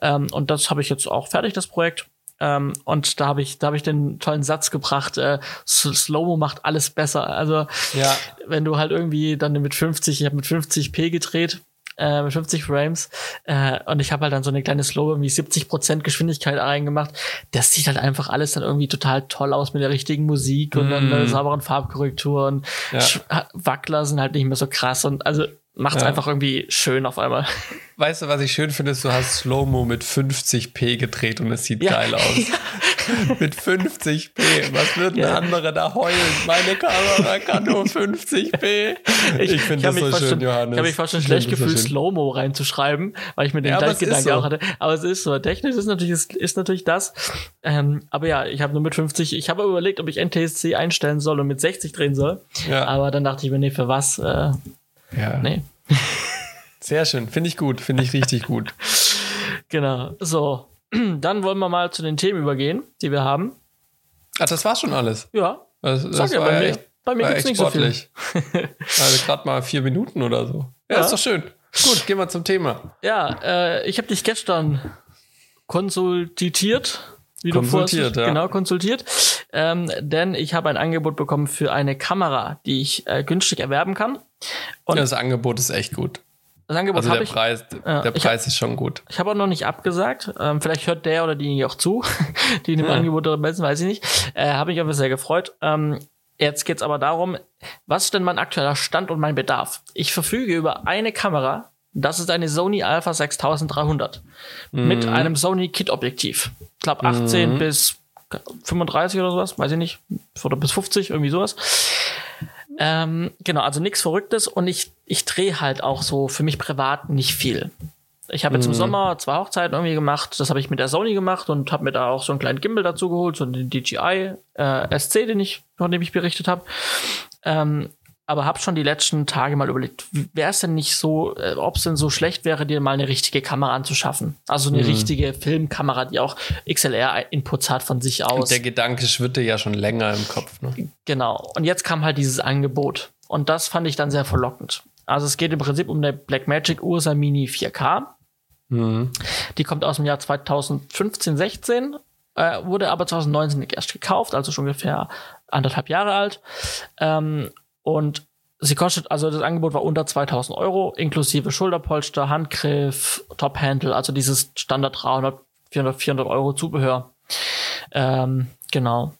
Ähm, und das habe ich jetzt auch fertig, das Projekt. Ähm, und da habe ich, da habe ich den tollen Satz gebracht, äh, Slow-Mo macht alles besser. Also ja. wenn du halt irgendwie dann mit 50, ich habe mit 50p gedreht, äh, mit 50 Frames äh, und ich habe halt dann so eine kleine Slow irgendwie 70% Geschwindigkeit reingemacht. Das sieht halt einfach alles dann irgendwie total toll aus mit der richtigen Musik und mm. dann einer sauberen Farbkorrektur und ja. Wackler sind halt nicht mehr so krass und also macht es ja. einfach irgendwie schön auf einmal.
Weißt du, was ich schön finde, ist, du hast Slow-Mo mit 50p gedreht und es sieht ja. geil aus. mit 50p. Was würden ja. andere da heulen? Meine Kamera kann nur 50p.
Ich, ich finde das so schön, schon, Johannes. Ich habe mich fast schon schlecht gefühlt, so Slow-Mo reinzuschreiben, weil ich mir den ja, Gedanken so. auch hatte. Aber es ist so. Technisch ist natürlich, ist, ist natürlich das. Ähm, aber ja, ich habe nur mit 50, ich habe überlegt, ob ich NTSC einstellen soll und mit 60 drehen soll. Ja. Aber dann dachte ich mir, nee, für was? Äh,
ja. Nee. Sehr schön. Finde ich gut. Finde ich richtig gut.
Genau. So. Dann wollen wir mal zu den Themen übergehen, die wir haben.
Ach, das war schon alles.
Ja.
Das, das Sag ja, bei mir, echt, bei mir gibt's nicht sportlich. so viel. also gerade mal vier Minuten oder so. Ja, ja, ist doch schön. Gut, gehen wir zum Thema.
Ja, äh, ich habe dich gestern konsultiert wie
konsultiert,
du vorhast, ja. genau konsultiert, ähm, denn ich habe ein Angebot bekommen für eine Kamera, die ich äh, günstig erwerben kann.
Und das Angebot ist echt gut.
Das Angebot also
der ich, Preis, äh, der Preis
hab,
ist schon gut.
Ich habe auch noch nicht abgesagt. Ähm, vielleicht hört der oder die auch zu, die in dem ja. Angebot drin messen, weiß ich nicht. Äh, habe mich aber sehr gefreut. Ähm, jetzt geht's aber darum, was ist denn mein aktueller Stand und mein Bedarf? Ich verfüge über eine Kamera, das ist eine Sony Alpha 6300 mhm. mit einem Sony Kit Objektiv. Ich glaube 18 mhm. bis 35 oder sowas, weiß ich nicht, oder bis 50, irgendwie sowas. Ähm, genau, also nichts Verrücktes und ich, ich drehe halt auch so für mich privat nicht viel. Ich habe jetzt im
Mhm.
Sommer zwei Hochzeiten irgendwie gemacht. Das habe ich mit der Sony gemacht und habe mir da auch so einen kleinen Gimbal dazu geholt, so den DJI äh, SC, den ich, von dem ich berichtet habe. Ähm, aber habe schon die letzten Tage mal überlegt, wäre es denn nicht so, äh, ob es denn so schlecht wäre, dir mal eine richtige Kamera anzuschaffen? Also eine
Mhm.
richtige Filmkamera, die auch XLR-Inputs hat von sich aus.
Der Gedanke schwirrte ja schon länger im Kopf. Ne?
Genau. Und jetzt kam halt dieses Angebot. Und das fand ich dann sehr verlockend. Also es geht im Prinzip um eine Blackmagic Ursa Mini 4K.
Mhm.
Die kommt aus dem Jahr 2015, 16, äh, wurde aber 2019 erst gekauft, also schon ungefähr anderthalb Jahre alt. Ähm, und sie kostet, also das Angebot war unter 2000 Euro, inklusive Schulterpolster, Handgriff, Top-Handle, also dieses Standard 300, 400, 400 Euro Zubehör. Ähm, genau.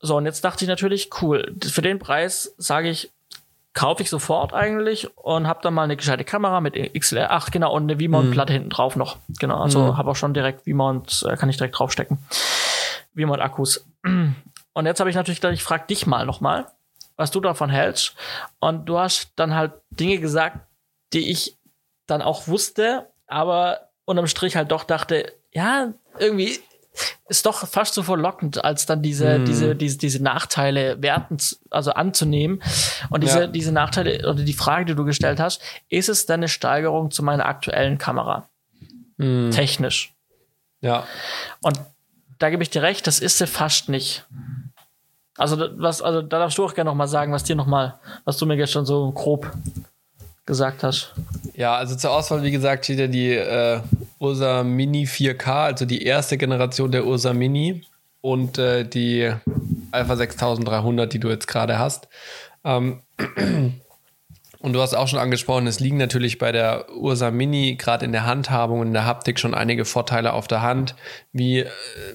So, und jetzt dachte ich natürlich, cool, für den Preis sage ich, kaufe ich sofort eigentlich und habe dann mal eine gescheite Kamera mit XLR 8, genau, und eine V-Mount-Platte hinten drauf noch. Genau, also
Mhm.
habe auch schon direkt V-Mount, äh, kann ich direkt draufstecken. V-Mount-Akkus. Und jetzt habe ich natürlich gedacht, ich frage dich mal nochmal, was du davon hältst. Und du hast dann halt Dinge gesagt, die ich dann auch wusste, aber unterm Strich halt doch dachte, ja, irgendwie ist doch fast so verlockend, als dann diese,
Hm.
diese, diese, diese Nachteile werten, also anzunehmen. Und diese,
Ja.
diese Nachteile oder die Frage, die du gestellt hast, ist es denn eine Steigerung zu meiner aktuellen Kamera?
Mhm.
Technisch.
Ja.
Und da gebe ich dir recht, das ist sie fast nicht. Also, was, also da darfst du auch gerne noch mal sagen, was dir noch mal, was du mir gestern so grob gesagt hast.
Ja, also zur Auswahl, wie gesagt, steht ja die äh, Ursa Mini 4K, also die erste Generation der Ursa Mini und äh, die Alpha 6300, die du jetzt gerade hast. Ähm, und du hast auch schon angesprochen, es liegen natürlich bei der Ursa Mini gerade in der Handhabung und in der Haptik schon einige Vorteile auf der Hand, wie äh,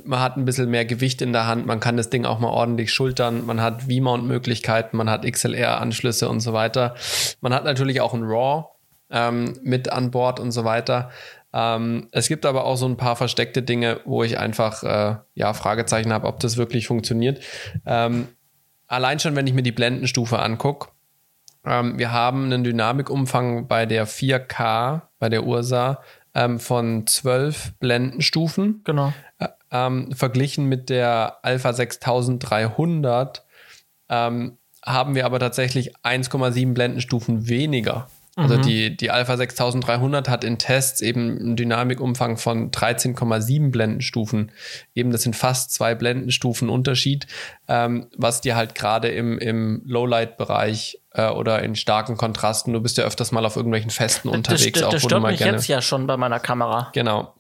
man hat ein bisschen mehr Gewicht in der Hand, man kann das Ding auch mal ordentlich schultern, man hat V-Mount-Möglichkeiten, man hat XLR-Anschlüsse und so weiter. Man hat natürlich auch ein RAW ähm, mit an Bord und so weiter. Ähm, es gibt aber auch so ein paar versteckte Dinge, wo ich einfach äh, ja Fragezeichen habe, ob das wirklich funktioniert. Ähm, allein schon, wenn ich mir die Blendenstufe angucke, wir haben einen Dynamikumfang bei der 4K, bei der Ursa, ähm, von 12 Blendenstufen.
Genau.
Ähm, verglichen mit der Alpha 6300 ähm, haben wir aber tatsächlich 1,7 Blendenstufen weniger. Also die, die Alpha 6300 hat in Tests eben einen Dynamikumfang von 13,7 Blendenstufen. Eben das sind fast zwei Blendenstufen Unterschied, ähm, was dir halt gerade im, im Lowlight-Bereich äh, oder in starken Kontrasten, du bist ja öfters mal auf irgendwelchen Festen
Das,
unterwegs,
das,
auch
das
wo du
stört mich
gerne
jetzt ja schon bei meiner Kamera.
Genau.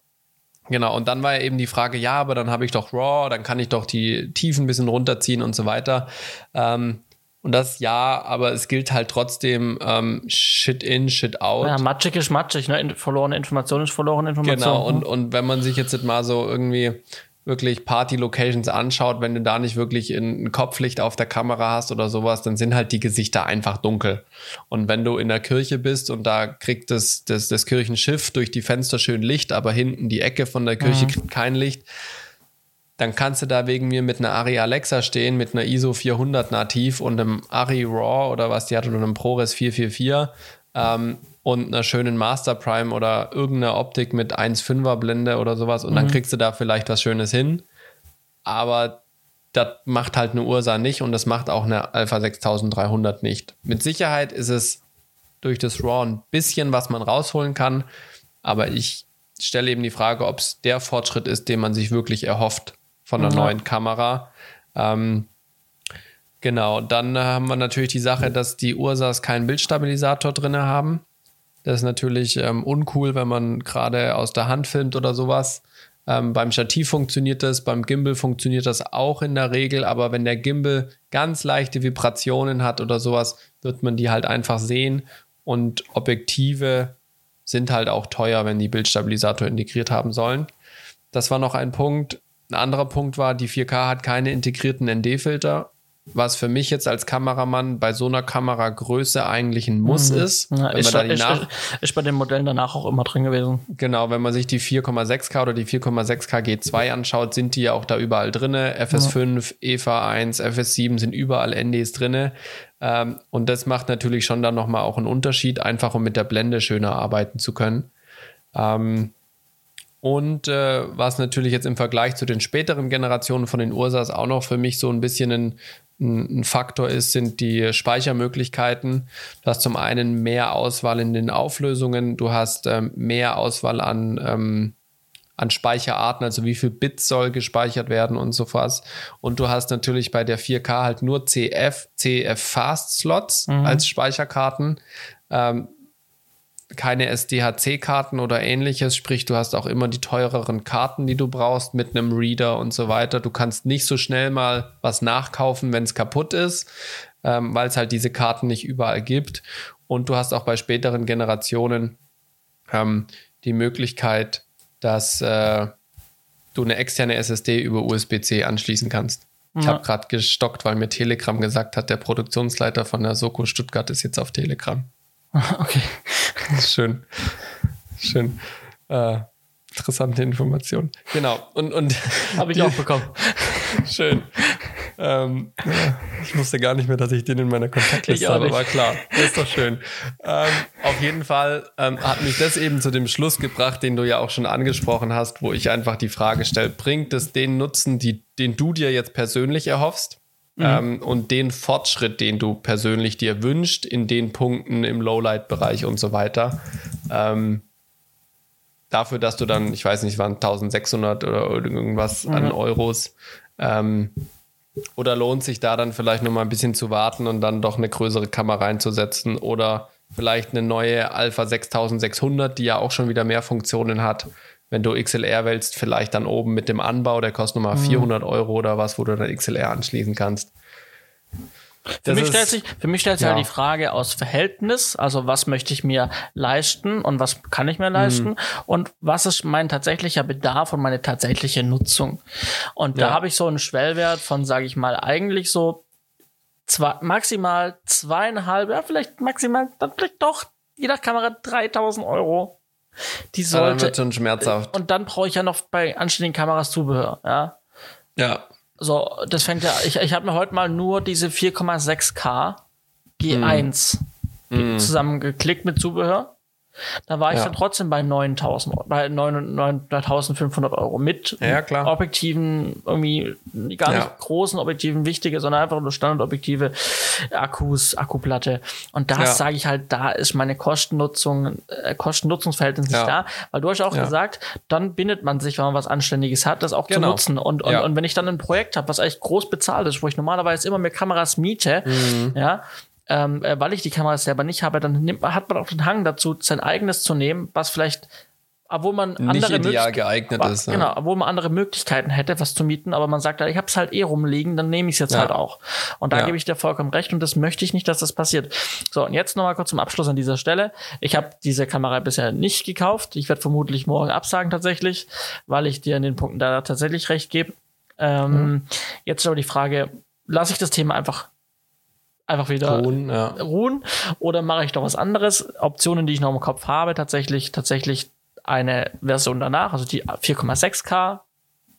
Genau, und dann war ja eben die Frage, ja, aber dann habe ich doch RAW, dann kann ich doch die Tiefen ein bisschen runterziehen und so weiter. Ähm, und das ja, aber es gilt halt trotzdem ähm, Shit in, Shit out.
Ja, matschig ist matschig, ne? In, verlorene Information ist verlorene Information.
Genau, und, und wenn man sich jetzt mal so irgendwie wirklich Party-Locations anschaut, wenn du da nicht wirklich ein Kopflicht auf der Kamera hast oder sowas, dann sind halt die Gesichter einfach dunkel. Und wenn du in der Kirche bist und da kriegt das, das, das Kirchenschiff durch die Fenster schön Licht, aber hinten die Ecke von der Kirche kriegt kein Licht, dann kannst du da wegen mir mit einer Ari Alexa stehen, mit einer ISO 400 nativ und einem Ari RAW oder was die hat oder einem ProRes 444 ähm, und einer schönen Master Prime oder irgendeiner Optik mit 1,5er Blende oder sowas und dann kriegst du da vielleicht was Schönes hin. Aber das macht halt eine Ursa nicht und das macht auch eine Alpha 6300 nicht. Mit Sicherheit ist es durch das RAW ein bisschen, was man rausholen kann, aber ich stelle eben die Frage, ob es der Fortschritt ist, den man sich wirklich erhofft von einer
Ja.
neuen Kamera. Ähm, genau, dann äh, haben wir natürlich die Sache, dass die Ursas keinen Bildstabilisator drin haben. Das ist natürlich ähm, uncool, wenn man gerade aus der Hand filmt oder sowas. Ähm, beim Stativ funktioniert das, beim Gimbal funktioniert das auch in der Regel, aber wenn der Gimbal ganz leichte Vibrationen hat oder sowas, wird man die halt einfach sehen und Objektive sind halt auch teuer, wenn die Bildstabilisator integriert haben sollen. Das war noch ein Punkt. Ein anderer Punkt war, die 4K hat keine integrierten ND-Filter. was für mich jetzt als Kameramann bei so einer Kameragröße eigentlich ein Muss mhm. ist.
Ja, ist, da ist, ist, bei den Modellen danach auch immer drin gewesen.
Genau, wenn man sich die 4,6K oder die 4,6K G2 anschaut, sind die ja auch da überall drin. FS5, ja. EVA 1, FS7 sind überall NDs drin. Ähm, und das macht natürlich schon dann nochmal auch einen Unterschied, einfach um mit der Blende schöner arbeiten zu können. Ähm, und äh, was natürlich jetzt im Vergleich zu den späteren Generationen von den Ursas auch noch für mich so ein bisschen ein, ein Faktor ist, sind die Speichermöglichkeiten. Du hast zum einen mehr Auswahl in den Auflösungen, du hast ähm, mehr Auswahl an, ähm, an Speicherarten, also wie viel Bits soll gespeichert werden und so was. Und du hast natürlich bei der 4K halt nur CF, CF Fast Slots mhm. als Speicherkarten. Ähm, keine SDHC-Karten oder ähnliches, sprich du hast auch immer die teureren Karten, die du brauchst mit einem Reader und so weiter. Du kannst nicht so schnell mal was nachkaufen, wenn es kaputt ist, ähm, weil es halt diese Karten nicht überall gibt. Und du hast auch bei späteren Generationen ähm, die Möglichkeit, dass äh, du eine externe SSD über USB-C anschließen kannst. Ich habe gerade gestockt, weil mir Telegram gesagt hat, der Produktionsleiter von der Soko Stuttgart ist jetzt auf Telegram.
Okay.
Schön. Schön. Äh, interessante Information. Genau. Und, und
habe ich auch bekommen.
Schön. Ähm, ich wusste gar nicht mehr, dass ich den in meiner Kontaktliste habe, aber klar, ist doch schön. Ähm, auf jeden Fall ähm, hat mich das eben zu dem Schluss gebracht, den du ja auch schon angesprochen hast, wo ich einfach die Frage stelle, bringt es den Nutzen, die, den du dir jetzt persönlich erhoffst? Mhm. Ähm, und den Fortschritt, den du persönlich dir wünscht, in den Punkten im Lowlight-Bereich und so weiter. Ähm, dafür, dass du dann, ich weiß nicht, waren 1600 oder irgendwas mhm. an Euros. Ähm, oder lohnt sich da dann vielleicht noch mal ein bisschen zu warten und dann doch eine größere Kamera reinzusetzen oder vielleicht eine neue Alpha 6600, die ja auch schon wieder mehr Funktionen hat wenn du XLR wählst, vielleicht dann oben mit dem Anbau, der kostet nochmal 400 mhm. Euro oder was, wo du dann XLR anschließen kannst.
Für mich, stellt sich, für mich stellt sich ja. halt die Frage aus Verhältnis, also was möchte ich mir leisten und was kann ich mir leisten mhm. und was ist mein tatsächlicher Bedarf und meine tatsächliche Nutzung. Und ja. da habe ich so einen Schwellwert von, sage ich mal, eigentlich so zwei, maximal zweieinhalb, ja vielleicht maximal, dann vielleicht doch, je nach Kamera 3000 Euro die sollte.
Ja, schon schmerzhaft.
Und dann brauche ich ja noch bei anständigen Kameras Zubehör, ja.
Ja.
So, das fängt ja, ich, ich habe mir heute mal nur diese 4,6K G1 mm. zusammengeklickt mit Zubehör. Da war ich ja. dann trotzdem bei 9000, bei 9.500 Euro mit
ja, klar.
Objektiven, irgendwie gar nicht ja. großen Objektiven, wichtige, sondern einfach nur Standardobjektive, Akkus, Akkuplatte. Und das sage ich halt, da ist meine Kostennutzung, äh, Kosten-Nutzungsverhältnis nicht da, weil du hast auch gesagt, dann bindet man sich, wenn man was Anständiges hat, das auch genau. zu nutzen. Und, und, und wenn ich dann ein Projekt habe, was eigentlich groß bezahlt ist, wo ich normalerweise immer mehr Kameras miete, mhm. ja, ähm, äh, weil ich die Kamera selber nicht habe, dann nimmt, hat man auch den Hang dazu, sein eigenes zu nehmen, was vielleicht obwohl man
nicht andere ideal geeignet ist.
Ja. Genau, obwohl man andere Möglichkeiten hätte, was zu mieten, aber man sagt, ich habe es halt eh rumliegen, dann nehme ich es jetzt ja. halt auch. Und da ja. gebe ich dir vollkommen recht und das möchte ich nicht, dass das passiert. So, und jetzt nochmal kurz zum Abschluss an dieser Stelle. Ich habe diese Kamera bisher nicht gekauft. Ich werde vermutlich morgen absagen tatsächlich, weil ich dir in den Punkten da tatsächlich recht gebe. Ähm, mhm. Jetzt ist aber die Frage, lasse ich das Thema einfach einfach wieder ruhen, ja. ruhen oder mache ich doch was anderes? Optionen, die ich noch im Kopf habe, tatsächlich, tatsächlich eine Version danach, also die 4,6K.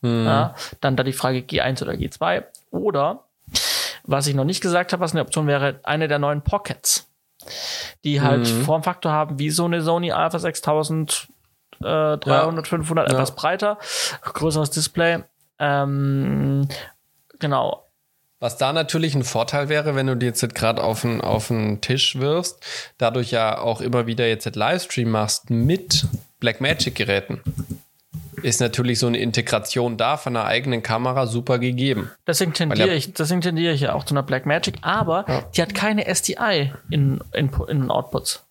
Hm. Ja, dann da die Frage G1 oder G2. Oder, was ich noch nicht gesagt habe, was eine Option wäre, eine der neuen Pockets, die halt hm. Formfaktor haben wie so eine Sony Alpha 6300, äh, 300, ja. 500, ja. etwas breiter, größeres Display. Ähm, genau,
was da natürlich ein Vorteil wäre, wenn du dir jetzt gerade auf den, auf den Tisch wirfst, dadurch ja auch immer wieder jetzt Livestream machst mit Blackmagic-Geräten, ist natürlich so eine Integration da von einer eigenen Kamera super gegeben.
Deswegen tendiere ich, deswegen tendiere ich ja auch zu einer Blackmagic, aber ja. die hat keine SDI in, in, in Outputs.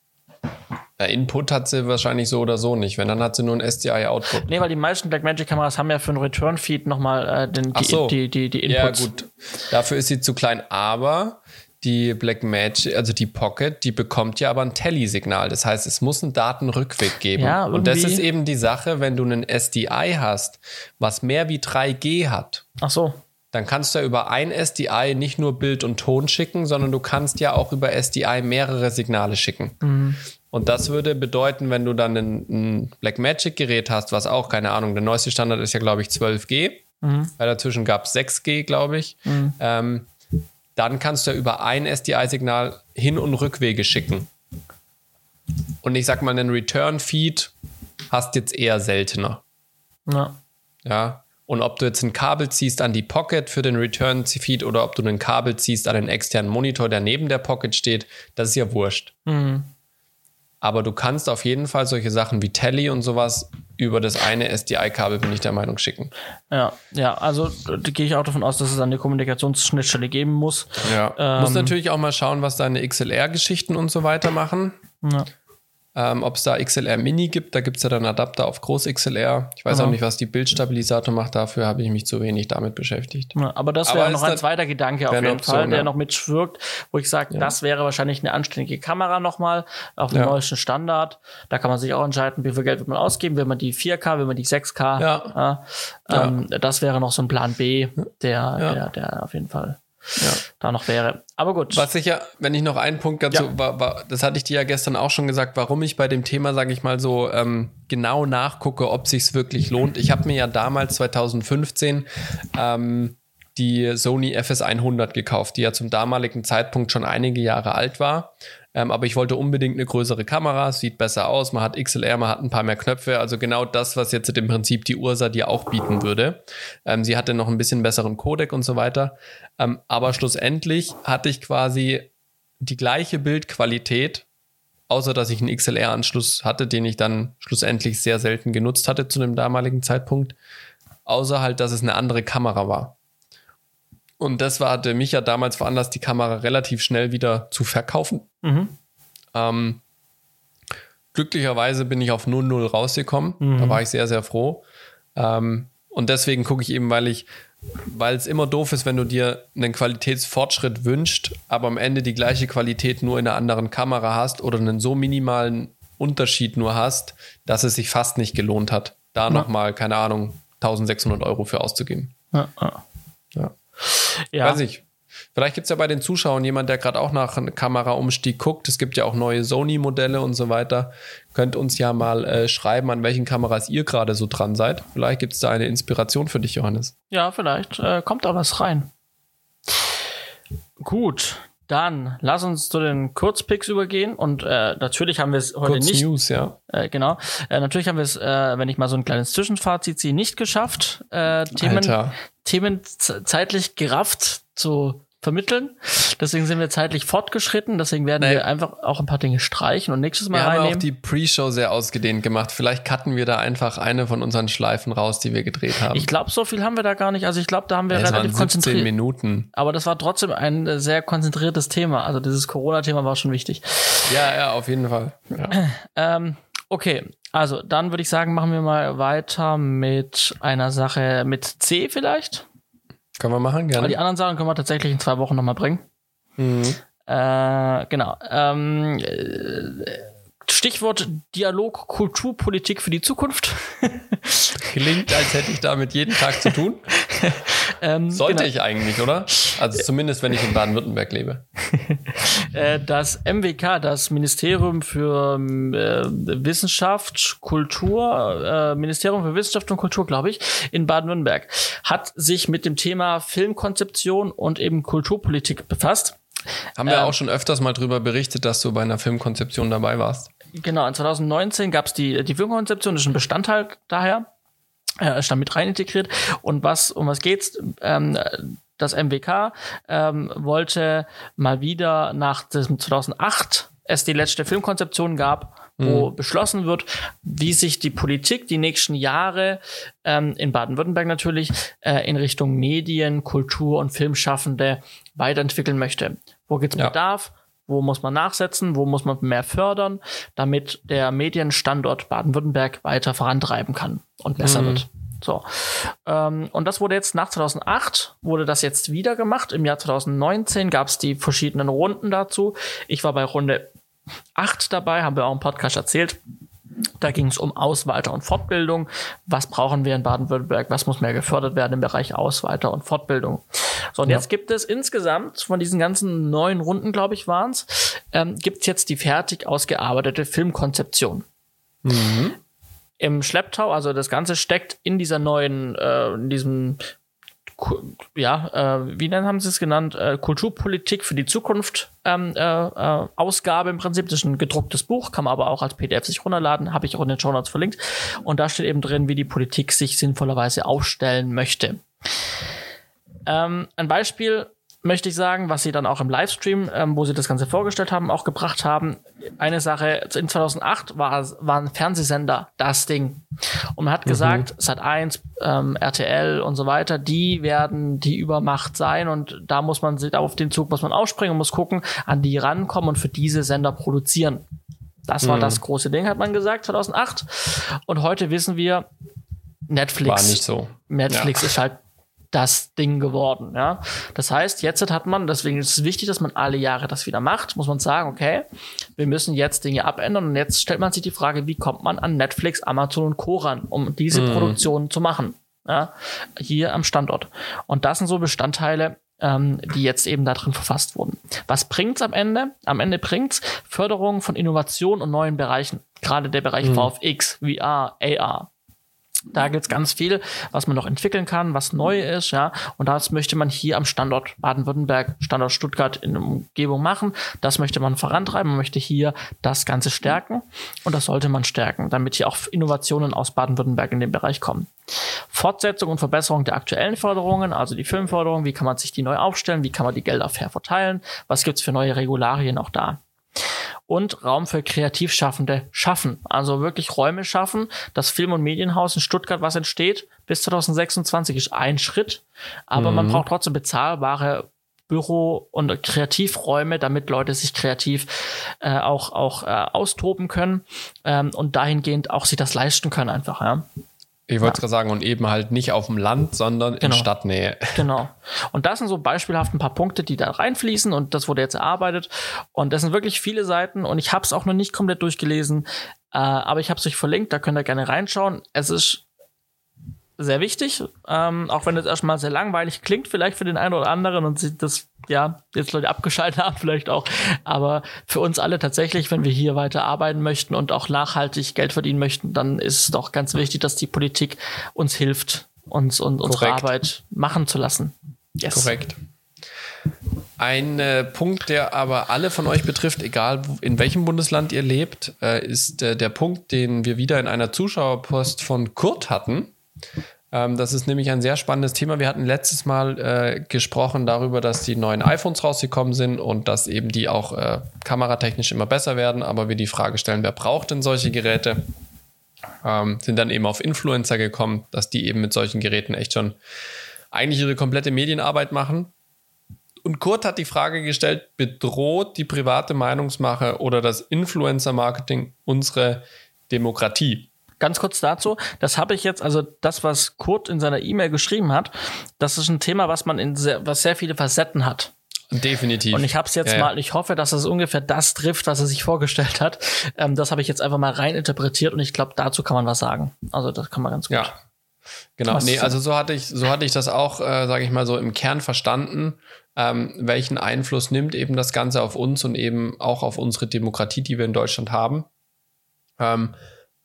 Ja, Input hat sie wahrscheinlich so oder so nicht. Wenn, dann hat sie nur ein SDI-Output.
Nee, weil die meisten Blackmagic-Kameras haben ja für einen Return-Feed nochmal äh, den, die, so. die, die, die
Inputs. Ja, gut. Dafür ist sie zu klein, aber die Blackmagic, also die Pocket, die bekommt ja aber ein Telly-Signal. Das heißt, es muss einen Datenrückweg geben. Ja, und das ist eben die Sache, wenn du einen SDI hast, was mehr wie 3G hat.
Ach so
dann kannst du ja über ein SDI nicht nur Bild und Ton schicken, sondern du kannst ja auch über SDI mehrere Signale schicken. Mhm. Und das würde bedeuten, wenn du dann ein, ein Blackmagic-Gerät hast, was auch, keine Ahnung, der neueste Standard ist ja, glaube ich, 12G, mhm. weil dazwischen gab es 6G, glaube ich. Mhm. Ähm, dann kannst du ja über ein SDI-Signal Hin- und Rückwege schicken. Und ich sag mal, einen Return-Feed hast jetzt eher seltener. Ja. Ja. Und ob du jetzt ein Kabel ziehst an die Pocket für den Return-Feed oder ob du ein Kabel ziehst an den externen Monitor, der neben der Pocket steht, das ist ja wurscht. Mhm. Aber du kannst auf jeden Fall solche Sachen wie Telly und sowas über das eine SDI-Kabel, bin ich der Meinung, schicken.
Ja, ja, also da gehe ich auch davon aus, dass es eine Kommunikationsschnittstelle geben muss.
Ja. Ähm, muss natürlich auch mal schauen, was deine XLR-Geschichten und so weiter machen. Ja. Ähm, Ob es da XLR Mini gibt, da gibt es ja dann Adapter auf Groß XLR. Ich weiß mhm. auch nicht, was die Bildstabilisator macht, dafür habe ich mich zu wenig damit beschäftigt.
Ja, aber das wäre noch ein zweiter Gedanke auf jeden Option, Fall, der ja. noch mitschwirkt, wo ich sage, ja. das wäre wahrscheinlich eine anständige Kamera nochmal auf dem neuesten Standard. Da kann man sich auch entscheiden, wie viel Geld wird man ausgeben, will man die 4K, will man die 6K. Ja. Ähm, das wäre noch so ein Plan B, der, der, der auf jeden Fall ja. da noch wäre. Aber gut.
Was ich ja, wenn ich noch einen Punkt dazu, ja. war, war, das hatte ich dir ja gestern auch schon gesagt, warum ich bei dem Thema, sage ich mal so, ähm, genau nachgucke, ob sich's wirklich lohnt. Ich habe mir ja damals 2015 ähm, die Sony FS100 gekauft, die ja zum damaligen Zeitpunkt schon einige Jahre alt war. Ähm, aber ich wollte unbedingt eine größere Kamera, sieht besser aus, man hat XLR, man hat ein paar mehr Knöpfe, also genau das, was jetzt im Prinzip die Ursa dir auch bieten würde. Ähm, sie hatte noch ein bisschen besseren Codec und so weiter. Ähm, aber schlussendlich hatte ich quasi die gleiche Bildqualität, außer dass ich einen XLR-Anschluss hatte, den ich dann schlussendlich sehr selten genutzt hatte zu dem damaligen Zeitpunkt. Außer halt, dass es eine andere Kamera war. Und das war, hatte mich ja damals veranlasst, die Kamera relativ schnell wieder zu verkaufen. Mhm. Ähm, glücklicherweise bin ich auf 0-0 rausgekommen. Mhm. Da war ich sehr, sehr froh. Ähm, und deswegen gucke ich eben, weil ich, weil es immer doof ist, wenn du dir einen Qualitätsfortschritt wünscht, aber am Ende die gleiche Qualität nur in einer anderen Kamera hast oder einen so minimalen Unterschied nur hast, dass es sich fast nicht gelohnt hat, da ja. nochmal, keine Ahnung, 1600 Euro für auszugeben. Ja. ja. Ja. Weiß ich. Vielleicht gibt es ja bei den Zuschauern jemand, der gerade auch nach einem Kameraumstieg guckt. Es gibt ja auch neue Sony-Modelle und so weiter. Könnt uns ja mal äh, schreiben, an welchen Kameras ihr gerade so dran seid. Vielleicht gibt es da eine Inspiration für dich, Johannes.
Ja, vielleicht äh, kommt da was rein. Gut, dann lass uns zu den Kurzpicks übergehen und äh, natürlich haben wir es heute Kurz nicht.
News, ja.
Äh, genau. Äh, natürlich haben wir es, äh, wenn ich mal so ein kleines Zwischenfazit ziehe, nicht geschafft, äh, Themen, Alter. Themen zeitlich gerafft zu vermitteln. Deswegen sind wir zeitlich fortgeschritten. Deswegen werden nee. wir einfach auch ein paar Dinge streichen und nächstes Mal
wir
reinnehmen.
Wir haben auch die Pre-Show sehr ausgedehnt gemacht. Vielleicht cutten wir da einfach eine von unseren Schleifen raus, die wir gedreht haben.
Ich glaube, so viel haben wir da gar nicht. Also ich glaube, da haben wir ja, relativ konzentriert.
Minuten.
Aber das war trotzdem ein sehr konzentriertes Thema. Also dieses Corona-Thema war schon wichtig.
Ja, ja, auf jeden Fall. Ja.
ähm, okay, also dann würde ich sagen, machen wir mal weiter mit einer Sache mit C vielleicht.
Können wir machen, gerne. Aber
die anderen Sachen können wir tatsächlich in zwei Wochen nochmal bringen. Mhm. Äh, genau. Ähm, äh, Stichwort Dialog, Kulturpolitik für die Zukunft.
Klingt, als hätte ich damit jeden Tag zu tun. ähm, Sollte genau. ich eigentlich, oder? Also zumindest, wenn ich in Baden-Württemberg lebe.
Äh, das MWK, das Ministerium für äh, Wissenschaft, Kultur, äh, Ministerium für Wissenschaft und Kultur, glaube ich, in Baden-Württemberg, hat sich mit dem Thema Filmkonzeption und eben Kulturpolitik befasst.
Haben wir ähm, auch schon öfters mal drüber berichtet, dass du bei einer Filmkonzeption dabei warst.
Genau, in 2019 gab es die, die Filmkonzeption, das ist ein Bestandteil daher, äh, ist da mit rein integriert. Und was, um was geht's? Ähm, das MWK ähm, wollte mal wieder nach 2008 es die letzte Filmkonzeption gab, wo mhm. beschlossen wird, wie sich die Politik die nächsten Jahre ähm, in Baden-Württemberg natürlich äh, in Richtung Medien, Kultur und Filmschaffende weiterentwickeln möchte. Wo gibt es ja. Bedarf? Wo muss man nachsetzen? Wo muss man mehr fördern, damit der Medienstandort Baden-Württemberg weiter vorantreiben kann und besser mhm. wird? So. Ähm, und das wurde jetzt nach 2008, wurde das jetzt wieder gemacht. Im Jahr 2019 gab es die verschiedenen Runden dazu. Ich war bei Runde 8 dabei, haben wir auch im Podcast erzählt. Da ging es um Ausweiter und Fortbildung. Was brauchen wir in Baden-Württemberg? Was muss mehr gefördert werden im Bereich Ausweiter und Fortbildung? So, und ja. jetzt gibt es insgesamt von diesen ganzen neun Runden, glaube ich, waren es, ähm, gibt es jetzt die fertig ausgearbeitete Filmkonzeption. Mhm. Im Schlepptau, also das Ganze steckt in dieser neuen, äh, in diesem ja, äh, wie nennen haben sie es genannt, äh, Kulturpolitik für die Zukunft ähm, äh, äh, Ausgabe im Prinzip. Das ist ein gedrucktes Buch, kann man aber auch als PDF sich runterladen, habe ich auch in den Show Notes verlinkt. Und da steht eben drin, wie die Politik sich sinnvollerweise aufstellen möchte. Ähm, ein Beispiel möchte ich sagen, was sie dann auch im Livestream, ähm, wo sie das Ganze vorgestellt haben, auch gebracht haben. Eine Sache, in 2008 war, war ein Fernsehsender das Ding. Und man hat mhm. gesagt, Sat1, ähm, RTL und so weiter, die werden die Übermacht sein und da muss man sich auf den Zug muss man aufspringen und muss gucken, an die rankommen und für diese Sender produzieren. Das war mhm. das große Ding, hat man gesagt, 2008. Und heute wissen wir, Netflix.
War nicht so.
Netflix ja. ist halt das Ding geworden. Ja? Das heißt, jetzt hat man, deswegen ist es wichtig, dass man alle Jahre das wieder macht, muss man sagen, okay, wir müssen jetzt Dinge abändern und jetzt stellt man sich die Frage, wie kommt man an Netflix, Amazon und Co. ran, um diese mhm. Produktion zu machen. Ja? Hier am Standort. Und das sind so Bestandteile, ähm, die jetzt eben da drin verfasst wurden. Was bringt's am Ende? Am Ende bringt's Förderung von Innovation und neuen Bereichen. Gerade der Bereich mhm. VFX, VR, AR. Da gibt's ganz viel, was man noch entwickeln kann, was neu ist, ja. Und das möchte man hier am Standort Baden-Württemberg, Standort Stuttgart in der Umgebung machen. Das möchte man vorantreiben. Man möchte hier das Ganze stärken. Und das sollte man stärken, damit hier auch Innovationen aus Baden-Württemberg in den Bereich kommen. Fortsetzung und Verbesserung der aktuellen Förderungen, also die Filmförderung. Wie kann man sich die neu aufstellen? Wie kann man die Gelder fair verteilen? Was gibt's für neue Regularien auch da? Und Raum für Kreativschaffende schaffen. Also wirklich Räume schaffen. Das Film- und Medienhaus in Stuttgart, was entsteht, bis 2026 ist ein Schritt. Aber mhm. man braucht trotzdem bezahlbare Büro- und Kreativräume, damit Leute sich kreativ äh, auch, auch äh, austoben können ähm, und dahingehend auch sich das leisten können einfach. Ja.
Ich wollte ja. gerade sagen, und eben halt nicht auf dem Land, sondern genau. in Stadtnähe.
Genau. Und das sind so beispielhaft ein paar Punkte, die da reinfließen und das wurde jetzt erarbeitet. Und das sind wirklich viele Seiten und ich habe es auch noch nicht komplett durchgelesen, äh, aber ich habe es euch verlinkt, da könnt ihr gerne reinschauen. Es ist sehr wichtig, ähm, auch wenn es erstmal sehr langweilig klingt, vielleicht für den einen oder anderen und sie das, ja, jetzt Leute abgeschaltet haben, vielleicht auch. Aber für uns alle tatsächlich, wenn wir hier weiter arbeiten möchten und auch nachhaltig Geld verdienen möchten, dann ist es doch ganz wichtig, dass die Politik uns hilft, uns und unsere Arbeit machen zu lassen.
Yes. Korrekt. Ein äh, Punkt, der aber alle von euch betrifft, egal in welchem Bundesland ihr lebt, äh, ist äh, der Punkt, den wir wieder in einer Zuschauerpost von Kurt hatten. Ähm, das ist nämlich ein sehr spannendes Thema. Wir hatten letztes Mal äh, gesprochen darüber, dass die neuen iPhones rausgekommen sind und dass eben die auch äh, kameratechnisch immer besser werden. Aber wir die Frage stellen, wer braucht denn solche Geräte? Ähm, sind dann eben auf Influencer gekommen, dass die eben mit solchen Geräten echt schon eigentlich ihre komplette Medienarbeit machen. Und Kurt hat die Frage gestellt, bedroht die private Meinungsmache oder das Influencer-Marketing unsere Demokratie?
Ganz kurz dazu, das habe ich jetzt, also das, was Kurt in seiner E-Mail geschrieben hat, das ist ein Thema, was man in sehr, was sehr viele Facetten hat.
Definitiv.
Und ich habe es jetzt ja, mal, ich hoffe, dass es ungefähr das trifft, was er sich vorgestellt hat. Ähm, das habe ich jetzt einfach mal rein interpretiert und ich glaube, dazu kann man was sagen. Also das kann man ganz gut.
Ja. Genau, was nee, also so hatte ich, so hatte ich das auch, äh, sage ich mal, so im Kern verstanden, ähm, welchen Einfluss nimmt eben das Ganze auf uns und eben auch auf unsere Demokratie, die wir in Deutschland haben. Ähm,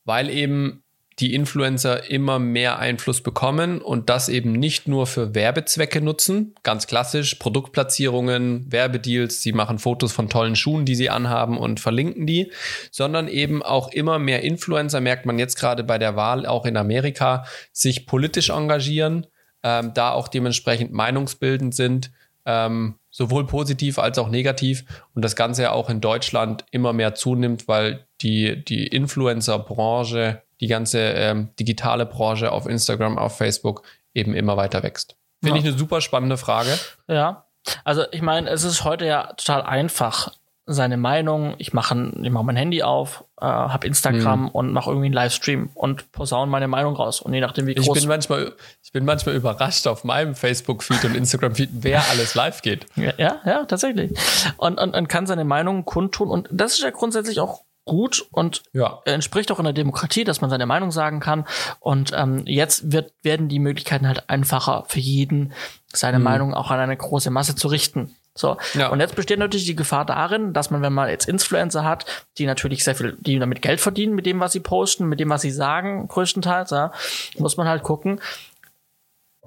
weil eben die Influencer immer mehr Einfluss bekommen und das eben nicht nur für Werbezwecke nutzen, ganz klassisch, Produktplatzierungen, Werbedeals, sie machen Fotos von tollen Schuhen, die sie anhaben und verlinken die, sondern eben auch immer mehr Influencer, merkt man jetzt gerade bei der Wahl auch in Amerika, sich politisch engagieren, ähm, da auch dementsprechend meinungsbildend sind, ähm, sowohl positiv als auch negativ und das Ganze ja auch in Deutschland immer mehr zunimmt, weil die, die Influencer-Branche, die ganze ähm, digitale Branche auf Instagram, auf Facebook eben immer weiter wächst. Finde ja. ich eine super spannende Frage.
Ja, also ich meine, es ist heute ja total einfach, seine Meinung, ich mache ich mach mein Handy auf, äh, habe Instagram mhm. und mache irgendwie einen Livestream und posaune meine Meinung raus. Und je nachdem, wie groß.
Ich bin manchmal, ich bin manchmal überrascht auf meinem Facebook-Feed und Instagram-Feed, wer alles live geht.
Ja, ja, ja tatsächlich. Und, und, und kann seine Meinung kundtun. Und das ist ja grundsätzlich auch gut und
Ja.
entspricht auch in der Demokratie, dass man seine Meinung sagen kann. Und ähm, jetzt wird, werden die Möglichkeiten halt einfacher für jeden, seine Meinung auch an eine große Masse zu richten. So.
Ja.
Und jetzt besteht natürlich die Gefahr darin, dass man, wenn man jetzt Influencer hat, die natürlich sehr viel, die damit Geld verdienen mit dem, was sie posten, mit dem, was sie sagen, größtenteils, ja, muss man halt gucken,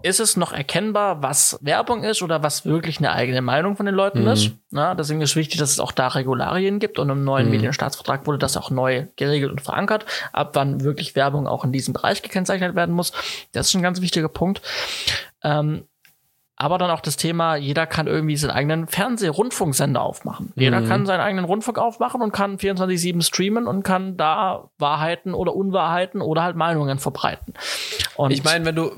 ist es noch erkennbar, was Werbung ist oder was wirklich eine eigene Meinung von den Leuten ist. Na, deswegen ist wichtig, dass es auch da Regularien gibt und im neuen Medienstaatsvertrag wurde das auch neu geregelt und verankert, ab wann wirklich Werbung auch in diesem Bereich gekennzeichnet werden muss. Das ist ein ganz wichtiger Punkt. Ähm, aber dann auch das Thema, jeder kann irgendwie seinen eigenen Fernseh-Rundfunksender aufmachen. Jeder kann seinen eigenen Rundfunk aufmachen und kann 24-7 streamen und kann da Wahrheiten oder Unwahrheiten oder halt Meinungen verbreiten. Und
Ich meine, wenn du,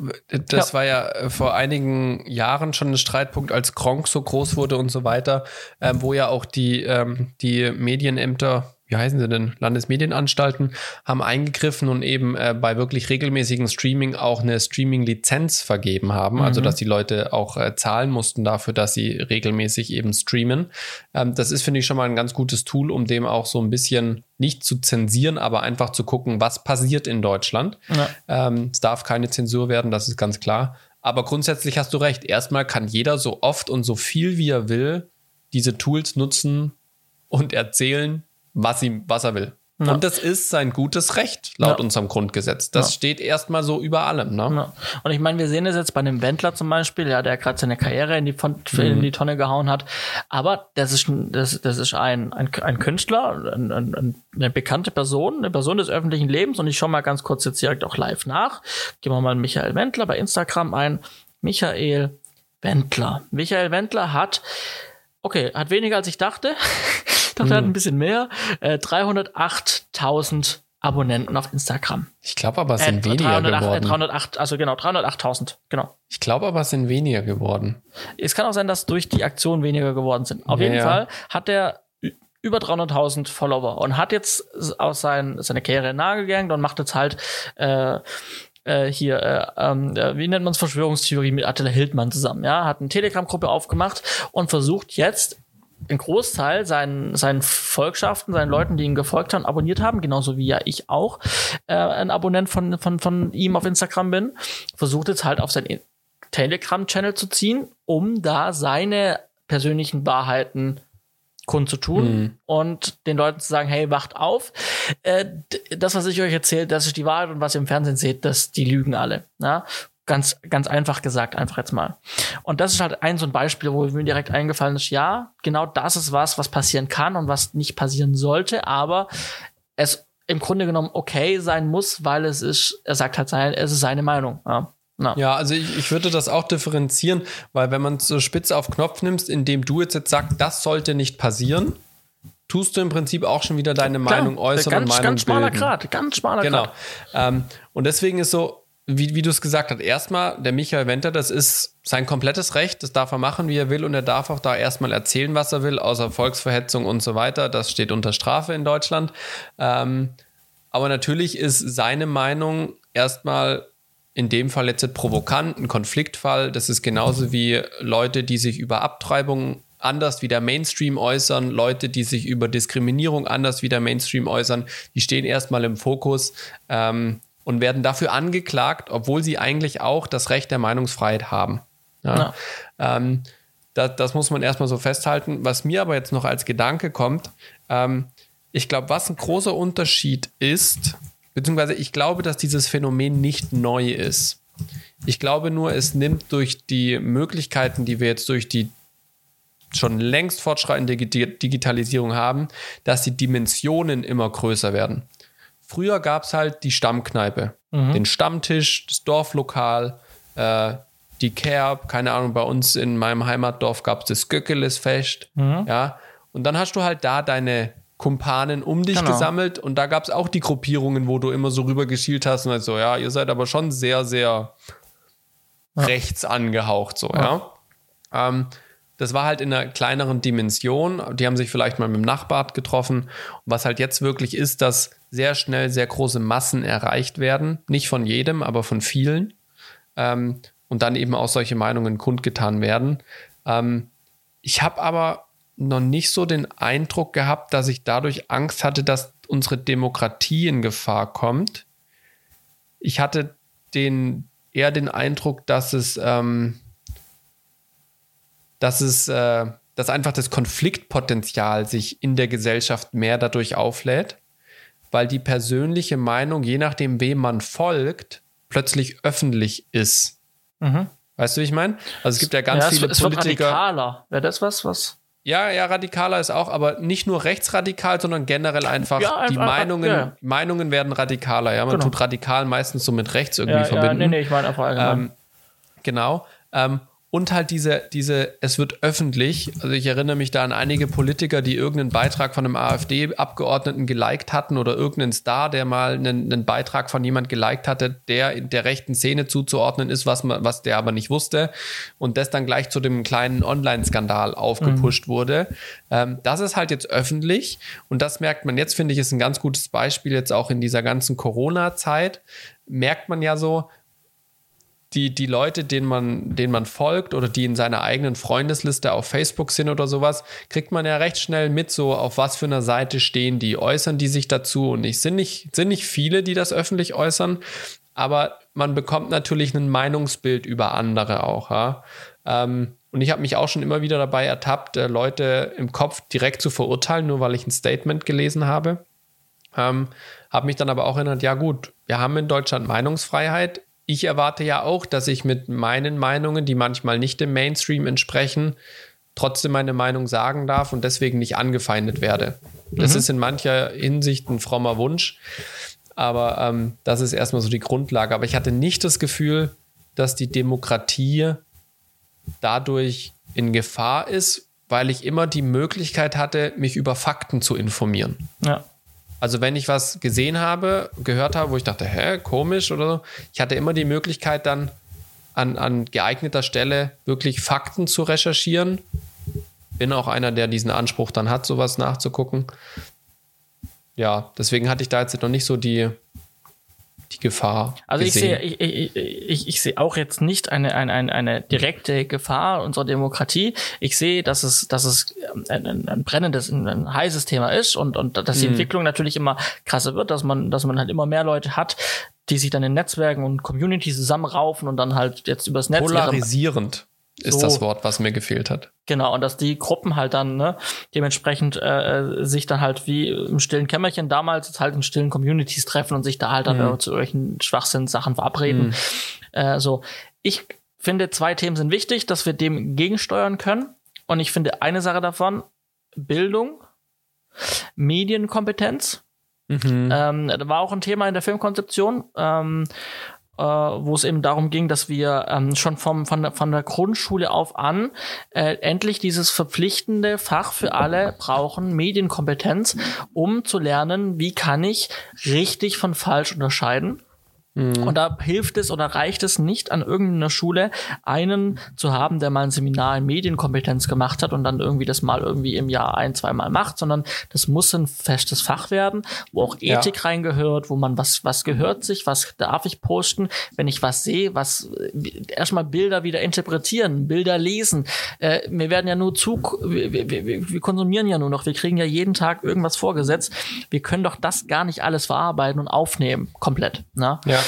das
Ja.
war ja äh, vor einigen Jahren schon ein Streitpunkt, als Gronk so groß wurde und so weiter, ähm, wo ja auch die, ähm, die Medienämter, wie heißen sie denn, Landesmedienanstalten, haben eingegriffen und eben äh, bei wirklich regelmäßigen Streaming auch eine Streaming-Lizenz vergeben haben, also dass die Leute auch äh, zahlen mussten dafür, dass sie regelmäßig eben streamen. Ähm, das ist, finde ich, schon mal ein ganz gutes Tool, um dem auch so ein bisschen nicht zu zensieren, aber einfach zu gucken, was passiert in Deutschland.
Ja.
Ähm, es darf keine Zensur werden, das ist ganz klar. Aber grundsätzlich hast du recht. Erstmal kann jeder so oft und so viel wie er will diese Tools nutzen und erzählen, was, ihm, was er will.
Ja.
Und das ist sein gutes Recht laut
Ja.
unserem Grundgesetz. Das
Ja.
steht erstmal so über allem. Ne?
Und ich meine, wir sehen es jetzt bei einem Wendler zum Beispiel, ja, der gerade seine Karriere in die, in die Tonne gehauen hat. Aber das ist, ein- das, das ist ein, ein, ein Künstler, ein, ein- eine bekannte Person, eine Person des öffentlichen Lebens. Und ich schaue mal ganz kurz jetzt direkt auch live nach. Gehen wir mal Michael Wendler bei Instagram ein. Michael Wendler. Michael Wendler hat, okay, hat weniger als ich dachte. dachte, er hat ein bisschen mehr. Äh, 308.000 Abonnenten auf Instagram.
Ich glaube aber, es
Äh,
sind weniger
308, äh,
geworden.
308, also genau, 308.000, genau.
Ich glaube aber, es sind weniger geworden.
Es kann auch sein, dass durch die Aktion weniger geworden sind. Auf
Ja,
jeden
ja.
Fall hat er über 300.000 Follower und hat jetzt aus sein, seine Karriere nahegegangen und macht jetzt halt äh, äh, hier, äh, ähm, äh, wie nennt man es, Verschwörungstheorie mit Attila Hildmann zusammen. Ja, hat eine Telegram-Gruppe aufgemacht und versucht jetzt einen Großteil seinen, seinen Volkschaften, seinen Leuten, die ihn gefolgt haben, abonniert haben, genauso wie ja ich auch äh, ein Abonnent von, von, von ihm auf Instagram bin, versucht jetzt halt auf seinen Telegram-Channel zu ziehen, um da seine persönlichen Wahrheiten kundzutun und den Leuten zu sagen, hey, wacht auf. Äh, das, was ich euch erzähle, das ist die Wahrheit und was ihr im Fernsehen seht, das, die lügen alle. Ja? Ganz, ganz einfach gesagt, einfach jetzt mal. Und das ist halt ein so ein Beispiel, wo mir direkt eingefallen ist, ja, genau das ist was, was passieren kann und was nicht passieren sollte, aber es im Grunde genommen okay sein muss, weil es ist, er sagt halt sein, es ist seine Meinung. Ja. Na.
Ja, also ich, ich würde das auch differenzieren, weil wenn man es so spitze auf Knopf nimmst, indem du jetzt, jetzt sagst, das sollte nicht passieren, tust du im Prinzip auch schon wieder deine
Klar,
Meinung äußern
ganz,
und Meinung
ganz schmaler
bilden.
Grad, ganz schmaler
Genau.
Grad.
Ähm, und deswegen ist so, wie, wie du es gesagt hast, erstmal der Michael Wenter, das ist sein komplettes Recht, das darf er machen, wie er will und er darf auch da erstmal erzählen, was er will, außer Volksverhetzung und so weiter. Das steht unter Strafe in Deutschland. Ähm, aber natürlich ist seine Meinung erstmal in dem Fall jetzt provokant, ein Konfliktfall. Das ist genauso wie Leute, die sich über Abtreibung anders wie der Mainstream äußern, Leute, die sich über Diskriminierung anders wie der Mainstream äußern, die stehen erstmal im Fokus ähm, und werden dafür angeklagt, obwohl sie eigentlich auch das Recht der Meinungsfreiheit haben. Ja. Ähm, das, das muss man erstmal so festhalten. Was mir aber jetzt noch als Gedanke kommt, ähm, ich glaube, was ein großer Unterschied ist, beziehungsweise ich glaube, dass dieses Phänomen nicht neu ist. Ich glaube nur, es nimmt durch die Möglichkeiten, die wir jetzt durch die schon längst fortschreitende Digi- Digitalisierung haben, dass die Dimensionen immer größer werden. Früher gab es halt die Stammkneipe, den Stammtisch, das Dorflokal, äh, die Kerb, keine Ahnung, bei uns in meinem Heimatdorf gab es das Göckelesfest, ja, und dann hast du halt da deine Kumpanen um dich
Genau.
gesammelt und da gab es auch die Gruppierungen, wo du immer so rüber geschielt hast und halt so, ja, ihr seid aber schon sehr, sehr rechts angehaucht, so, ja. Ähm, das war halt in einer kleineren Dimension. Die haben sich vielleicht mal mit dem Nachbar getroffen. Und was halt jetzt wirklich ist, dass sehr schnell sehr große Massen erreicht werden. Nicht von jedem, aber von vielen. Ähm, und dann eben auch solche Meinungen kundgetan werden. Ähm, ich habe aber noch nicht so den Eindruck gehabt, dass ich dadurch Angst hatte, dass unsere Demokratie in Gefahr kommt. Ich hatte den, eher den Eindruck, dass es, ähm, dass es, äh, dass einfach das Konfliktpotenzial sich in der Gesellschaft mehr dadurch auflädt, weil die persönliche Meinung, je nachdem, wem man folgt, plötzlich öffentlich ist. Mhm. Weißt du, wie ich meine? Also es gibt ja ganz ja, viele
es, es Politiker. Wird radikaler. Wäre das was, was?
Ja, ja, radikaler ist auch, aber nicht nur rechtsradikal, sondern generell einfach ja, die einfach, Meinungen, ja. Meinungen werden radikaler. Ja, man genau. tut radikal meistens so mit rechts irgendwie ja, verbinden. Ja, nee, nee, ich meine einfach allgemein. Ähm, genau. Ähm, und halt diese, diese, es wird öffentlich, also ich erinnere mich da an einige Politiker, die irgendeinen Beitrag von einem AfD-Abgeordneten geliked hatten oder irgendeinen Star, der mal einen, einen Beitrag von jemand geliked hatte, der in der rechten Szene zuzuordnen ist, was man, was der aber nicht wusste und das dann gleich zu dem kleinen Online-Skandal aufgepusht mhm. wurde. Ähm, das ist halt jetzt öffentlich und das merkt man jetzt, finde ich, ist ein ganz gutes Beispiel jetzt auch in dieser ganzen Corona-Zeit. Merkt man ja so, die, die Leute, denen man, denen man folgt oder die in seiner eigenen Freundesliste auf Facebook sind oder sowas, kriegt man ja recht schnell mit, so auf was für einer Seite stehen die, äußern die sich dazu und nicht, sind nicht, sind nicht viele, die das öffentlich äußern, aber man bekommt natürlich ein Meinungsbild über andere auch, ja. Ähm, und ich habe mich auch schon immer wieder dabei ertappt, äh, Leute im Kopf direkt zu verurteilen, nur weil ich ein Statement gelesen habe. Ähm, habe mich dann aber auch erinnert, ja gut, wir haben in Deutschland Meinungsfreiheit ich erwarte ja auch, dass ich mit meinen Meinungen, die manchmal nicht dem Mainstream entsprechen, trotzdem meine Meinung sagen darf und deswegen nicht angefeindet werde. Das mhm. ist in mancher Hinsicht ein frommer Wunsch, aber ähm, das ist erstmal so die Grundlage. Aber ich hatte nicht das Gefühl, dass die Demokratie dadurch in Gefahr ist, weil ich immer die Möglichkeit hatte, mich über Fakten zu informieren. Ja. Also wenn ich was gesehen habe, gehört habe, wo ich dachte, hä, komisch oder so, ich hatte immer die Möglichkeit dann an, an geeigneter Stelle wirklich Fakten zu recherchieren. Bin auch einer, der diesen Anspruch dann hat, sowas nachzugucken. Ja, deswegen hatte ich da jetzt noch nicht so die, die Gefahr.
Also ich sehe, ich, ich, ich, ich sehe auch jetzt nicht eine, eine, eine, eine direkte Gefahr unserer Demokratie. Ich sehe, dass es, dass es ein, ein, ein brennendes, ein, ein heißes Thema ist und, und dass die mhm. Entwicklung natürlich immer krasser wird, dass man, dass man halt immer mehr Leute hat, die sich dann in Netzwerken und Communities zusammenraufen und dann halt jetzt übers Netz.
Polarisierend ist so, das Wort, was mir gefehlt hat.
Genau, und dass die Gruppen halt dann ne, dementsprechend äh, sich dann halt wie im stillen Kämmerchen damals halt in stillen Communities treffen und sich da halt dann mhm. zu irgendwelchen Schwachsinn-Sachen verabreden. Mhm. Äh, so, ich finde, zwei Themen sind wichtig, dass wir dem gegensteuern können. Und ich finde eine Sache davon, Bildung, Medienkompetenz. Mhm. Ähm, war auch ein Thema in der Filmkonzeption. Ähm, äh, wo es eben darum ging, dass wir ähm, schon vom, von, der, von der Grundschule auf an äh, endlich dieses verpflichtende Fach für alle brauchen, Medienkompetenz, um zu lernen, wie kann ich richtig von falsch unterscheiden Mhm. Und da hilft es oder reicht es nicht an irgendeiner Schule, einen zu haben, der mal ein Seminar in Medienkompetenz gemacht hat und dann irgendwie das mal irgendwie im Jahr ein, zweimal macht, sondern das muss ein festes Fach werden, wo auch Ethik ja. reingehört, wo man was, was gehört sich, was darf ich posten, wenn ich was sehe, was erstmal Bilder wieder interpretieren, Bilder lesen. Äh, wir werden ja nur zu, wir, wir, wir konsumieren ja nur noch, wir kriegen ja jeden Tag irgendwas vorgesetzt. Wir können doch das gar nicht alles verarbeiten und aufnehmen, komplett. Ne? Ja.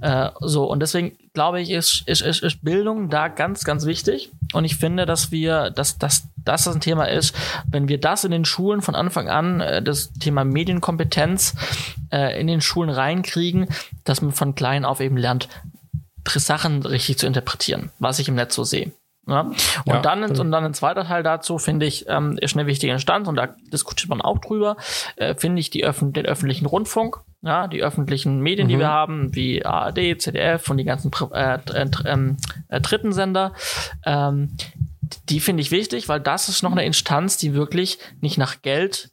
Äh, so, und deswegen glaube ich, ist, ist, ist, ist Bildung da ganz, ganz wichtig. Und ich finde, dass wir, dass, dass, dass das ein Thema ist, wenn wir das in den Schulen von Anfang an, äh, das Thema Medienkompetenz äh, in den Schulen reinkriegen, dass man von klein auf eben lernt, Sachen richtig zu interpretieren, was ich im Netz so sehe. Ja? Und, ja, dann, und dann ein zweiter Teil dazu, finde ich, ähm, ist eine wichtige Instanz, und da diskutiert man auch drüber, äh, finde ich die Öff den öffentlichen Rundfunk, ja, die öffentlichen Medien, mhm. die wir haben, wie ARD, ZDF und die ganzen äh, äh, ähm, äh, dritten Sender, ähm, die finde ich wichtig, weil das ist noch eine Instanz, die wirklich nicht nach Geld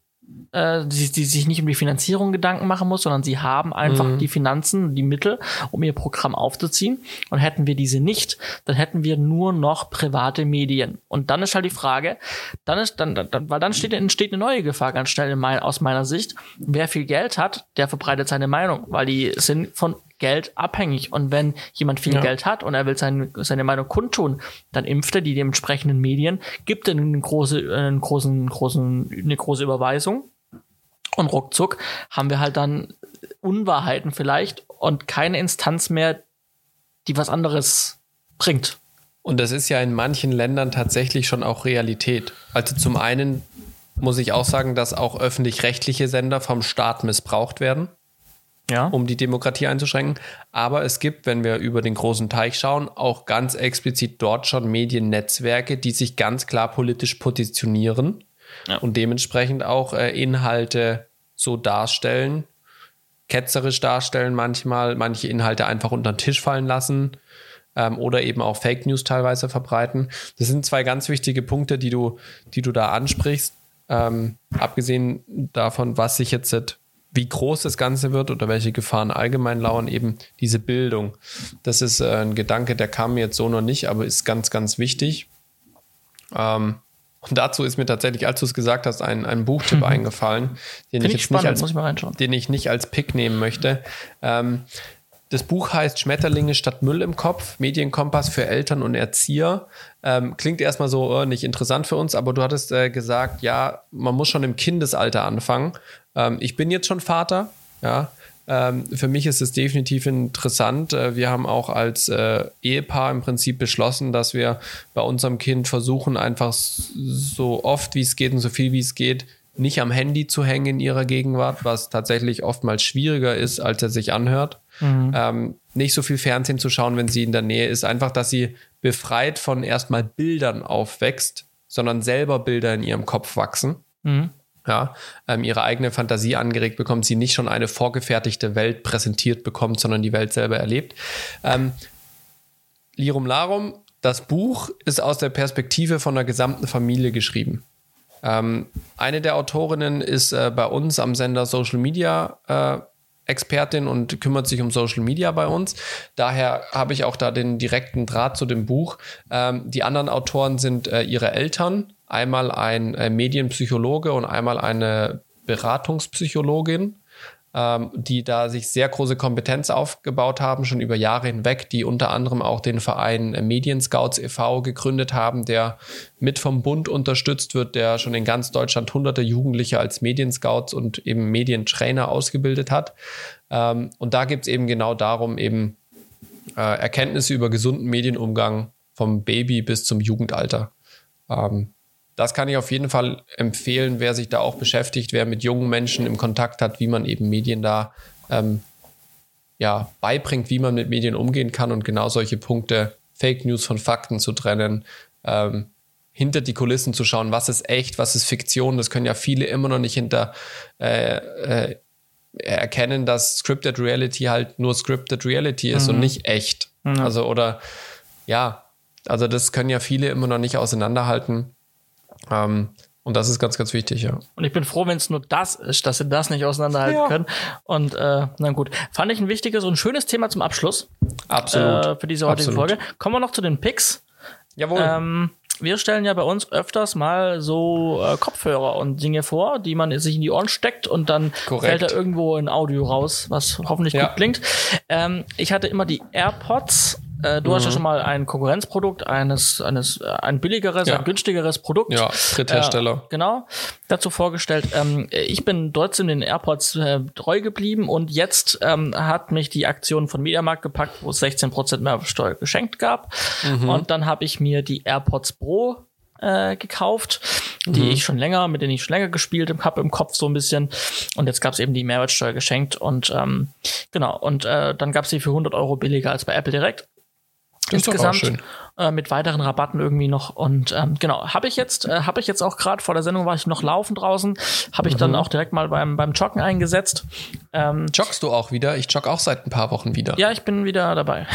äh, die, die sich nicht um die Finanzierung Gedanken machen muss, sondern sie haben einfach mhm. die Finanzen, die Mittel, um ihr Programm aufzuziehen. Und hätten wir diese nicht, dann hätten wir nur noch private Medien. Und dann ist halt die Frage, dann ist dann, dann weil dann steht, entsteht eine neue Gefahr ganz schnell in mein, aus meiner Sicht. Wer viel Geld hat, der verbreitet seine Meinung, weil die sind von Geld abhängig. Und wenn jemand viel ja. Geld hat und er will sein, seine Meinung kundtun, dann impft er die dementsprechenden Medien, gibt er eine große, einen großen, großen, eine große Überweisung Und ruckzuck haben wir halt dann Unwahrheiten vielleicht und keine Instanz mehr, die was anderes bringt.
Und das ist ja in manchen Ländern tatsächlich schon auch Realität. Also zum einen muss ich auch sagen, dass auch öffentlich-rechtliche Sender vom Staat missbraucht werden,
Ja.
um die Demokratie einzuschränken. Aber es gibt, wenn wir über den großen Teich schauen, auch ganz explizit dort schon Mediennetzwerke, die sich ganz klar politisch positionieren
Ja.
und dementsprechend auch äh, Inhalte so darstellen, ketzerisch darstellen manchmal, manche Inhalte einfach unter den Tisch fallen lassen ähm, oder eben auch Fake News teilweise verbreiten. Das sind zwei ganz wichtige Punkte, die du, die du da ansprichst. Ähm, abgesehen davon, was sich jetzt, wie groß das Ganze wird oder welche Gefahren allgemein lauern, eben diese Bildung. Das ist äh, ein Gedanke, der kam mir jetzt so noch nicht, aber ist ganz, ganz wichtig. Ähm, und dazu ist mir tatsächlich, als du es gesagt hast, ein, ein Buchtipp eingefallen, den
Finde
ich
ich
jetzt
spannend,
nicht als
muss ich mal reinschauen.
den ich nicht als Pick nehmen möchte. Ähm, das Buch heißt Schmetterlinge statt Müll im Kopf, Medienkompass für Eltern und Erzieher. Ähm, klingt erstmal so äh, nicht interessant für uns, aber du hattest äh, gesagt, ja, man muss schon im Kindesalter anfangen. Ähm, ich bin jetzt schon Vater, ja. Ähm, für mich ist es definitiv interessant. Äh, wir haben auch als äh, Ehepaar im Prinzip beschlossen, dass wir bei unserem Kind versuchen, einfach so oft wie es geht und so viel wie es geht, nicht am Handy zu hängen in ihrer Gegenwart, was tatsächlich oftmals schwieriger ist, als er sich anhört. Ähm, nicht so viel Fernsehen zu schauen, wenn sie in der Nähe ist. Einfach, dass sie befreit von erstmal Bildern aufwächst, sondern selber Bilder in ihrem Kopf wachsen.
Mhm.
Ja, ähm, ihre eigene Fantasie angeregt bekommt, sie nicht schon eine vorgefertigte Welt präsentiert bekommt, sondern die Welt selber erlebt. Ähm, Lirum Larum, das Buch ist aus der Perspektive von der gesamten Familie geschrieben. Ähm, eine der Autorinnen ist äh, bei uns am Sender Social Media äh, Expertin und kümmert sich um Social Media bei uns. Daher habe ich auch da den direkten Draht zu dem Buch. Ähm, die anderen Autoren sind äh, ihre Eltern, einmal ein äh, Medienpsychologe und einmal eine Beratungspsychologin ähm, die da sich sehr große Kompetenz aufgebaut haben, schon über Jahre hinweg, die unter anderem auch den Verein äh, Medienscouts e.V. gegründet haben, der mit vom Bund unterstützt wird, der schon in ganz Deutschland hunderte Jugendliche als Medienscouts und eben Medientrainer ausgebildet hat. Ähm, und da geht es eben genau darum, eben äh, Erkenntnisse über gesunden Medienumgang vom Baby bis zum Jugendalter. Ähm, das kann ich auf jeden Fall empfehlen, wer sich da auch beschäftigt, wer mit jungen Menschen im Kontakt hat, wie man eben Medien da ähm, ja, beibringt, wie man mit Medien umgehen kann und genau solche Punkte, Fake News von Fakten zu trennen, ähm, hinter die Kulissen zu schauen, was ist echt, was ist Fiktion. Das können ja viele immer noch nicht hinter äh, äh, erkennen, dass Scripted Reality halt nur Scripted Reality ist und nicht echt. Also oder ja, also das können ja viele immer noch nicht auseinanderhalten. Ähm, und das ist ganz, ganz wichtig, ja.
Und ich bin froh, wenn es nur das ist, dass sie das nicht auseinanderhalten
Ja.
können. Und äh, na gut, fand ich ein wichtiges und schönes Thema zum Abschluss
Absolut.
äh, für diese heutige
Absolut.
Folge. Kommen wir noch zu den Picks.
Jawohl.
Ähm, wir stellen ja bei uns öfters mal so äh, Kopfhörer und Dinge vor, die man sich in die Ohren steckt und dann
Korrekt.
fällt da irgendwo ein Audio raus, was hoffentlich
Ja.
gut klingt. Ähm, ich hatte immer die AirPods. Äh, du hast
Mhm.
ja schon mal ein Konkurrenzprodukt eines, eines äh, ein billigeres,
Ja.
ein günstigeres Produkt.
ja, Dritthersteller.
Äh, genau, dazu vorgestellt. Ähm, ich bin trotzdem den AirPods äh, treu geblieben und jetzt ähm, hat mich die Aktion von Mediamarkt gepackt, wo es 16% Mehrwertsteuer geschenkt gab. Und dann habe ich mir die AirPods Pro äh, gekauft, die ich schon länger, mit denen ich schon länger gespielt habe im Kopf so ein bisschen. Und jetzt gab es eben die Mehrwertsteuer geschenkt und ähm, genau, und äh, dann gab es die für 100 Euro billiger als bei Apple direkt.
Das ist doch auch
Insgesamt
schön.
Äh, mit weiteren Rabatten irgendwie noch. Und ähm, genau, habe ich jetzt, äh, habe ich jetzt auch gerade vor der Sendung war ich noch laufen draußen, habe ich
Mhm.
dann auch direkt mal beim, beim Joggen eingesetzt. Ähm,
Joggst du auch wieder? Ich jogge auch seit ein paar Wochen wieder.
ja, ich bin wieder dabei.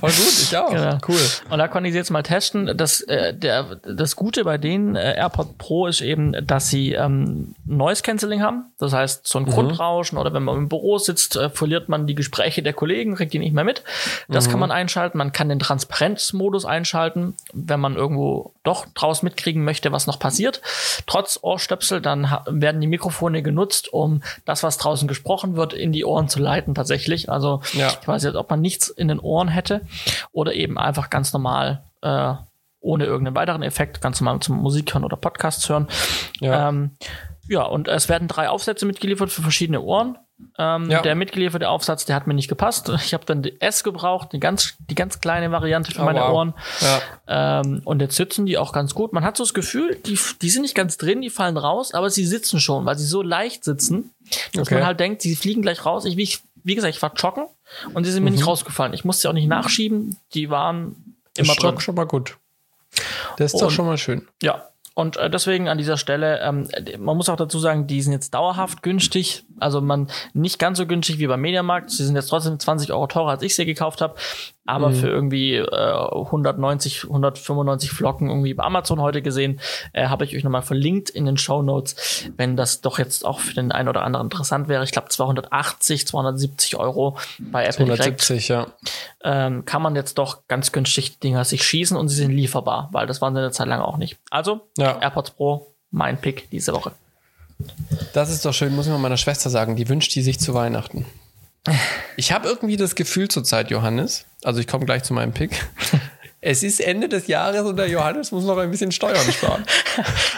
Voll gut, ich auch.
Genau.
Cool.
Und da konnte ich sie jetzt mal testen. Das, äh, der, das Gute bei den äh, AirPod Pro ist eben, dass sie ähm, Noise Cancelling haben. Das heißt, so ein Grundrauschen oder wenn man im Büro sitzt, äh, verliert man die Gespräche der Kollegen, kriegt die nicht mehr mit. Das kann man einschalten. Man kann den Transparenzmodus einschalten, wenn man irgendwo doch draus mitkriegen möchte, was noch passiert. Trotz Ohrstöpsel, dann werden die Mikrofone genutzt, um das, was draußen gesprochen wird, in die Ohren zu leiten tatsächlich. Also
Ja.
ich weiß jetzt, ob man nichts in den Ohren hätte oder eben einfach ganz normal äh, ohne irgendeinen weiteren Effekt, ganz normal zum Musik hören oder Podcasts hören.
Ja.
Ähm, Ja, und es werden drei Aufsätze mitgeliefert für verschiedene Ohren. Ähm,
Ja.
Der mitgelieferte Aufsatz, der hat mir nicht gepasst. Ich habe dann die S gebraucht, die ganz, die ganz kleine Variante für
Oh,
meine
wow.
Ohren.
Ja.
Ähm, und jetzt sitzen die auch ganz gut. Man hat so das Gefühl, die, die sind nicht ganz drin, die fallen raus, aber sie sitzen schon, weil sie so leicht sitzen, dass
Okay.
man halt denkt, sie fliegen gleich raus. Ich, wie, ich, wie gesagt, ich war joggen und sie sind mir
Mhm.
nicht rausgefallen. Ich musste sie auch nicht nachschieben, die waren immer drin.
doch schon mal gut. Das ist doch
Und-
schon mal schön.
Ja. Und äh, deswegen an dieser Stelle, ähm, man muss auch dazu sagen, die sind jetzt dauerhaft günstig. Also man nicht ganz so günstig wie beim Mediamarkt. Sie sind jetzt trotzdem 20 Euro teurer, als ich sie gekauft habe. Aber
Mhm.
für irgendwie äh, 190, 195 Flocken irgendwie bei Amazon heute gesehen, äh, habe ich euch nochmal verlinkt in den Show Notes, wenn das doch jetzt auch für den einen oder anderen interessant wäre. Ich glaube 280, 270 Euro bei Apple direkt
170, ja.
ähm, kann man jetzt doch ganz günstig die Dinger sich schießen und sie sind lieferbar, weil das waren sie eine Zeit lang auch nicht. Also,
Ja.
AirPods Pro, mein Pick diese Woche.
Das ist doch schön, muss ich mal meiner Schwester sagen. Die wünscht die sich zu Weihnachten. Ich habe irgendwie das Gefühl zurzeit, Johannes, also ich komme gleich zu meinem Pick. Es ist Ende des Jahres und der Johannes muss noch ein bisschen Steuern sparen.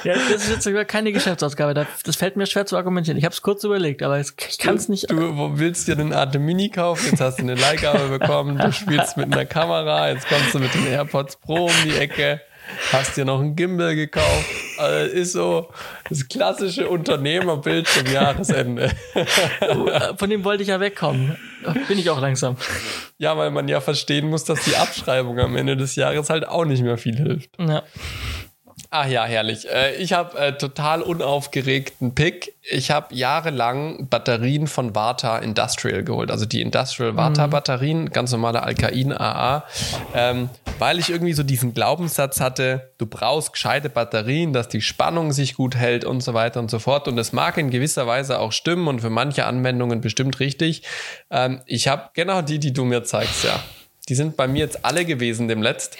Ja, das ist jetzt sogar keine Geschäftsausgabe. Das, fällt mir schwer zu argumentieren. Ich habe es kurz überlegt, aber ich kann es nicht.
Du willst dir eine Art Mini kaufen, jetzt hast du eine Leihgabe bekommen, du spielst mit einer Kamera, jetzt kommst du mit den AirPods Pro um die Ecke, hast dir noch ein Gimbal gekauft. Also ist so das klassische Unternehmerbild zum Jahresende.
Von dem wollte ich ja wegkommen. Bin ich auch langsam.
Ja, weil man ja verstehen muss, dass die Abschreibung am Ende des Jahres halt auch nicht mehr viel hilft.
Ja.
Ach ja, herrlich. Äh, Ich habe äh, total unaufgeregten Pick. Ich habe jahrelang Batterien von Vata Industrial geholt, also die Industrial Vata Batterien, ganz normale Alkain AA, ähm, weil ich irgendwie so diesen Glaubenssatz hatte, du brauchst gescheite Batterien, dass die Spannung sich gut hält und so weiter und so fort. Und das mag in gewisser Weise auch stimmen und für manche Anwendungen bestimmt richtig. Ähm, ich habe genau die, die du mir zeigst, ja. Die sind bei mir jetzt alle gewesen demletzt.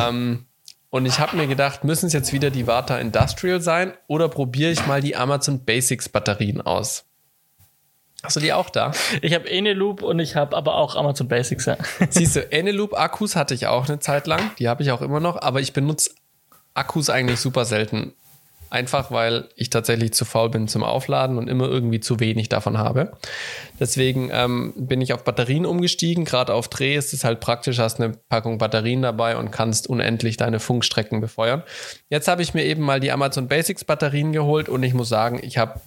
Ähm, und ich habe mir gedacht, müssen es jetzt wieder die Vata Industrial sein oder probiere ich mal die Amazon Basics Batterien aus? Hast du die auch da?
Ich habe Eneloop und ich habe aber auch Amazon Basics. Ja.
Siehst du, Eneloop Akkus hatte ich auch eine Zeit lang. Die habe ich auch immer noch, aber ich benutze Akkus eigentlich super selten. Einfach weil ich tatsächlich zu faul bin zum Aufladen und immer irgendwie zu wenig davon habe. Deswegen ähm, bin ich auf Batterien umgestiegen. Gerade auf Dreh ist es halt praktisch, hast eine Packung Batterien dabei und kannst unendlich deine Funkstrecken befeuern. Jetzt habe ich mir eben mal die Amazon Basics Batterien geholt und ich muss sagen, ich habe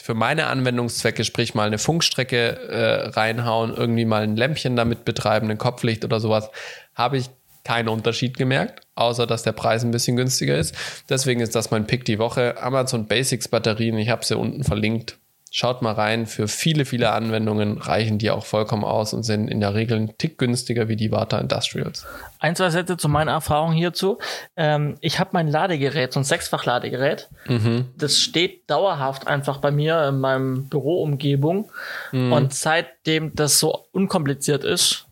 für meine Anwendungszwecke, sprich mal eine Funkstrecke äh, reinhauen, irgendwie mal ein Lämpchen damit betreiben, ein Kopflicht oder sowas, habe ich keinen Unterschied gemerkt, außer dass der Preis ein bisschen günstiger ist. Deswegen ist das mein Pick die Woche. Amazon Basics Batterien, ich habe sie unten verlinkt. Schaut mal rein, für viele, viele Anwendungen reichen die auch vollkommen aus und sind in der Regel ein Tick günstiger wie die Vata Industrials.
Ein, zwei Sätze zu meiner Erfahrung hierzu. Ähm, ich habe mein Ladegerät, so ein Sechsfach-Ladegerät. Das steht dauerhaft einfach bei mir in meinem Büroumgebung. Und seitdem das so unkompliziert ist,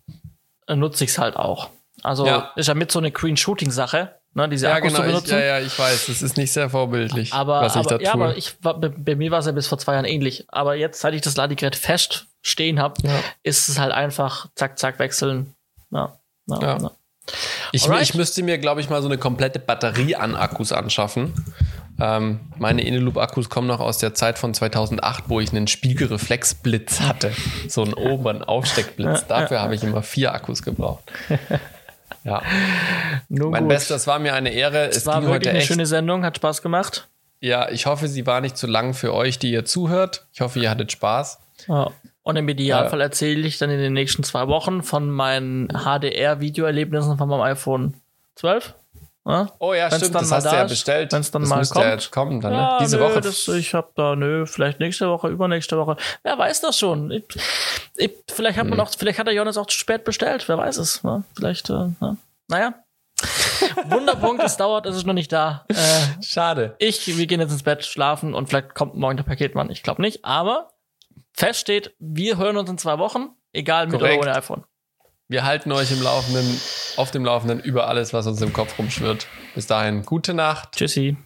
äh, nutze ich es halt auch. Also
Ja.
ist ja mit so eine Green-Shooting-Sache, ne, diese
Ja,
Akkus
genau.
zu
Ich,
benutzen.
ja, ja, ich weiß, das ist nicht sehr vorbildlich,
Aber,
was ich da
aber,
tue.
ja, aber ich bei, bei mir war es ja bis vor zwei Jahren ähnlich. Aber jetzt, seit ich das Ladegerät fest stehen habe,
Ja.
ist es halt einfach zack, zack, wechseln. Ja, ja,
Ja. Ich, ich müsste mir, glaube ich, mal so eine komplette Batterie an Akkus anschaffen. Ähm, meine Eneloop-Akkus kommen noch aus der Zeit von 2008, wo ich einen Spiegelreflexblitz hatte. So einen oberen Aufsteckblitz. Dafür habe ich immer vier Akkus gebraucht. Ja,
Nun
mein
gut.
Bester, es war mir eine Ehre. Es
Es war wirklich eine
echt.
schöne Sendung, hat Spaß gemacht.
Ja, ich hoffe, sie war nicht zu lang für euch, die ihr zuhört. Ich hoffe, ihr hattet Spaß.
Ja. Und im Idealfall erzähle ich dann in den nächsten zwei Wochen von meinen HDR-Videoerlebnissen von meinem iPhone 12. Ja?
Oh ja,
Wenn's
stimmt,
dann
das hast du ja bestellt.
wenn's dann
das
mal
müsste
kommt.
ja jetzt kommen dann, ne?
Ja,
Diese
nö,
Woche.
Das, ich habe da, nö, vielleicht nächste Woche, übernächste Woche. Wer weiß das schon? Ich, ich, vielleicht hat man
Hm.
auch, vielleicht hat der Jonas auch zu spät bestellt. Wer weiß es? Ne? Vielleicht, äh, ja. naja. Wunderpunkt, es dauert, es ist noch nicht da. Äh,
Schade.
ich, wir gehen jetzt ins Bett, schlafen und vielleicht kommt morgen der Paketmann. Ich glaube nicht, aber fest steht, wir hören uns in zwei Wochen, egal mit
Korrekt.
oder ohne iPhone.
Wir halten euch im Laufenden, auf dem Laufenden über alles, was uns im Kopf rumschwirrt. Bis dahin, gute Nacht.
Tschüssi.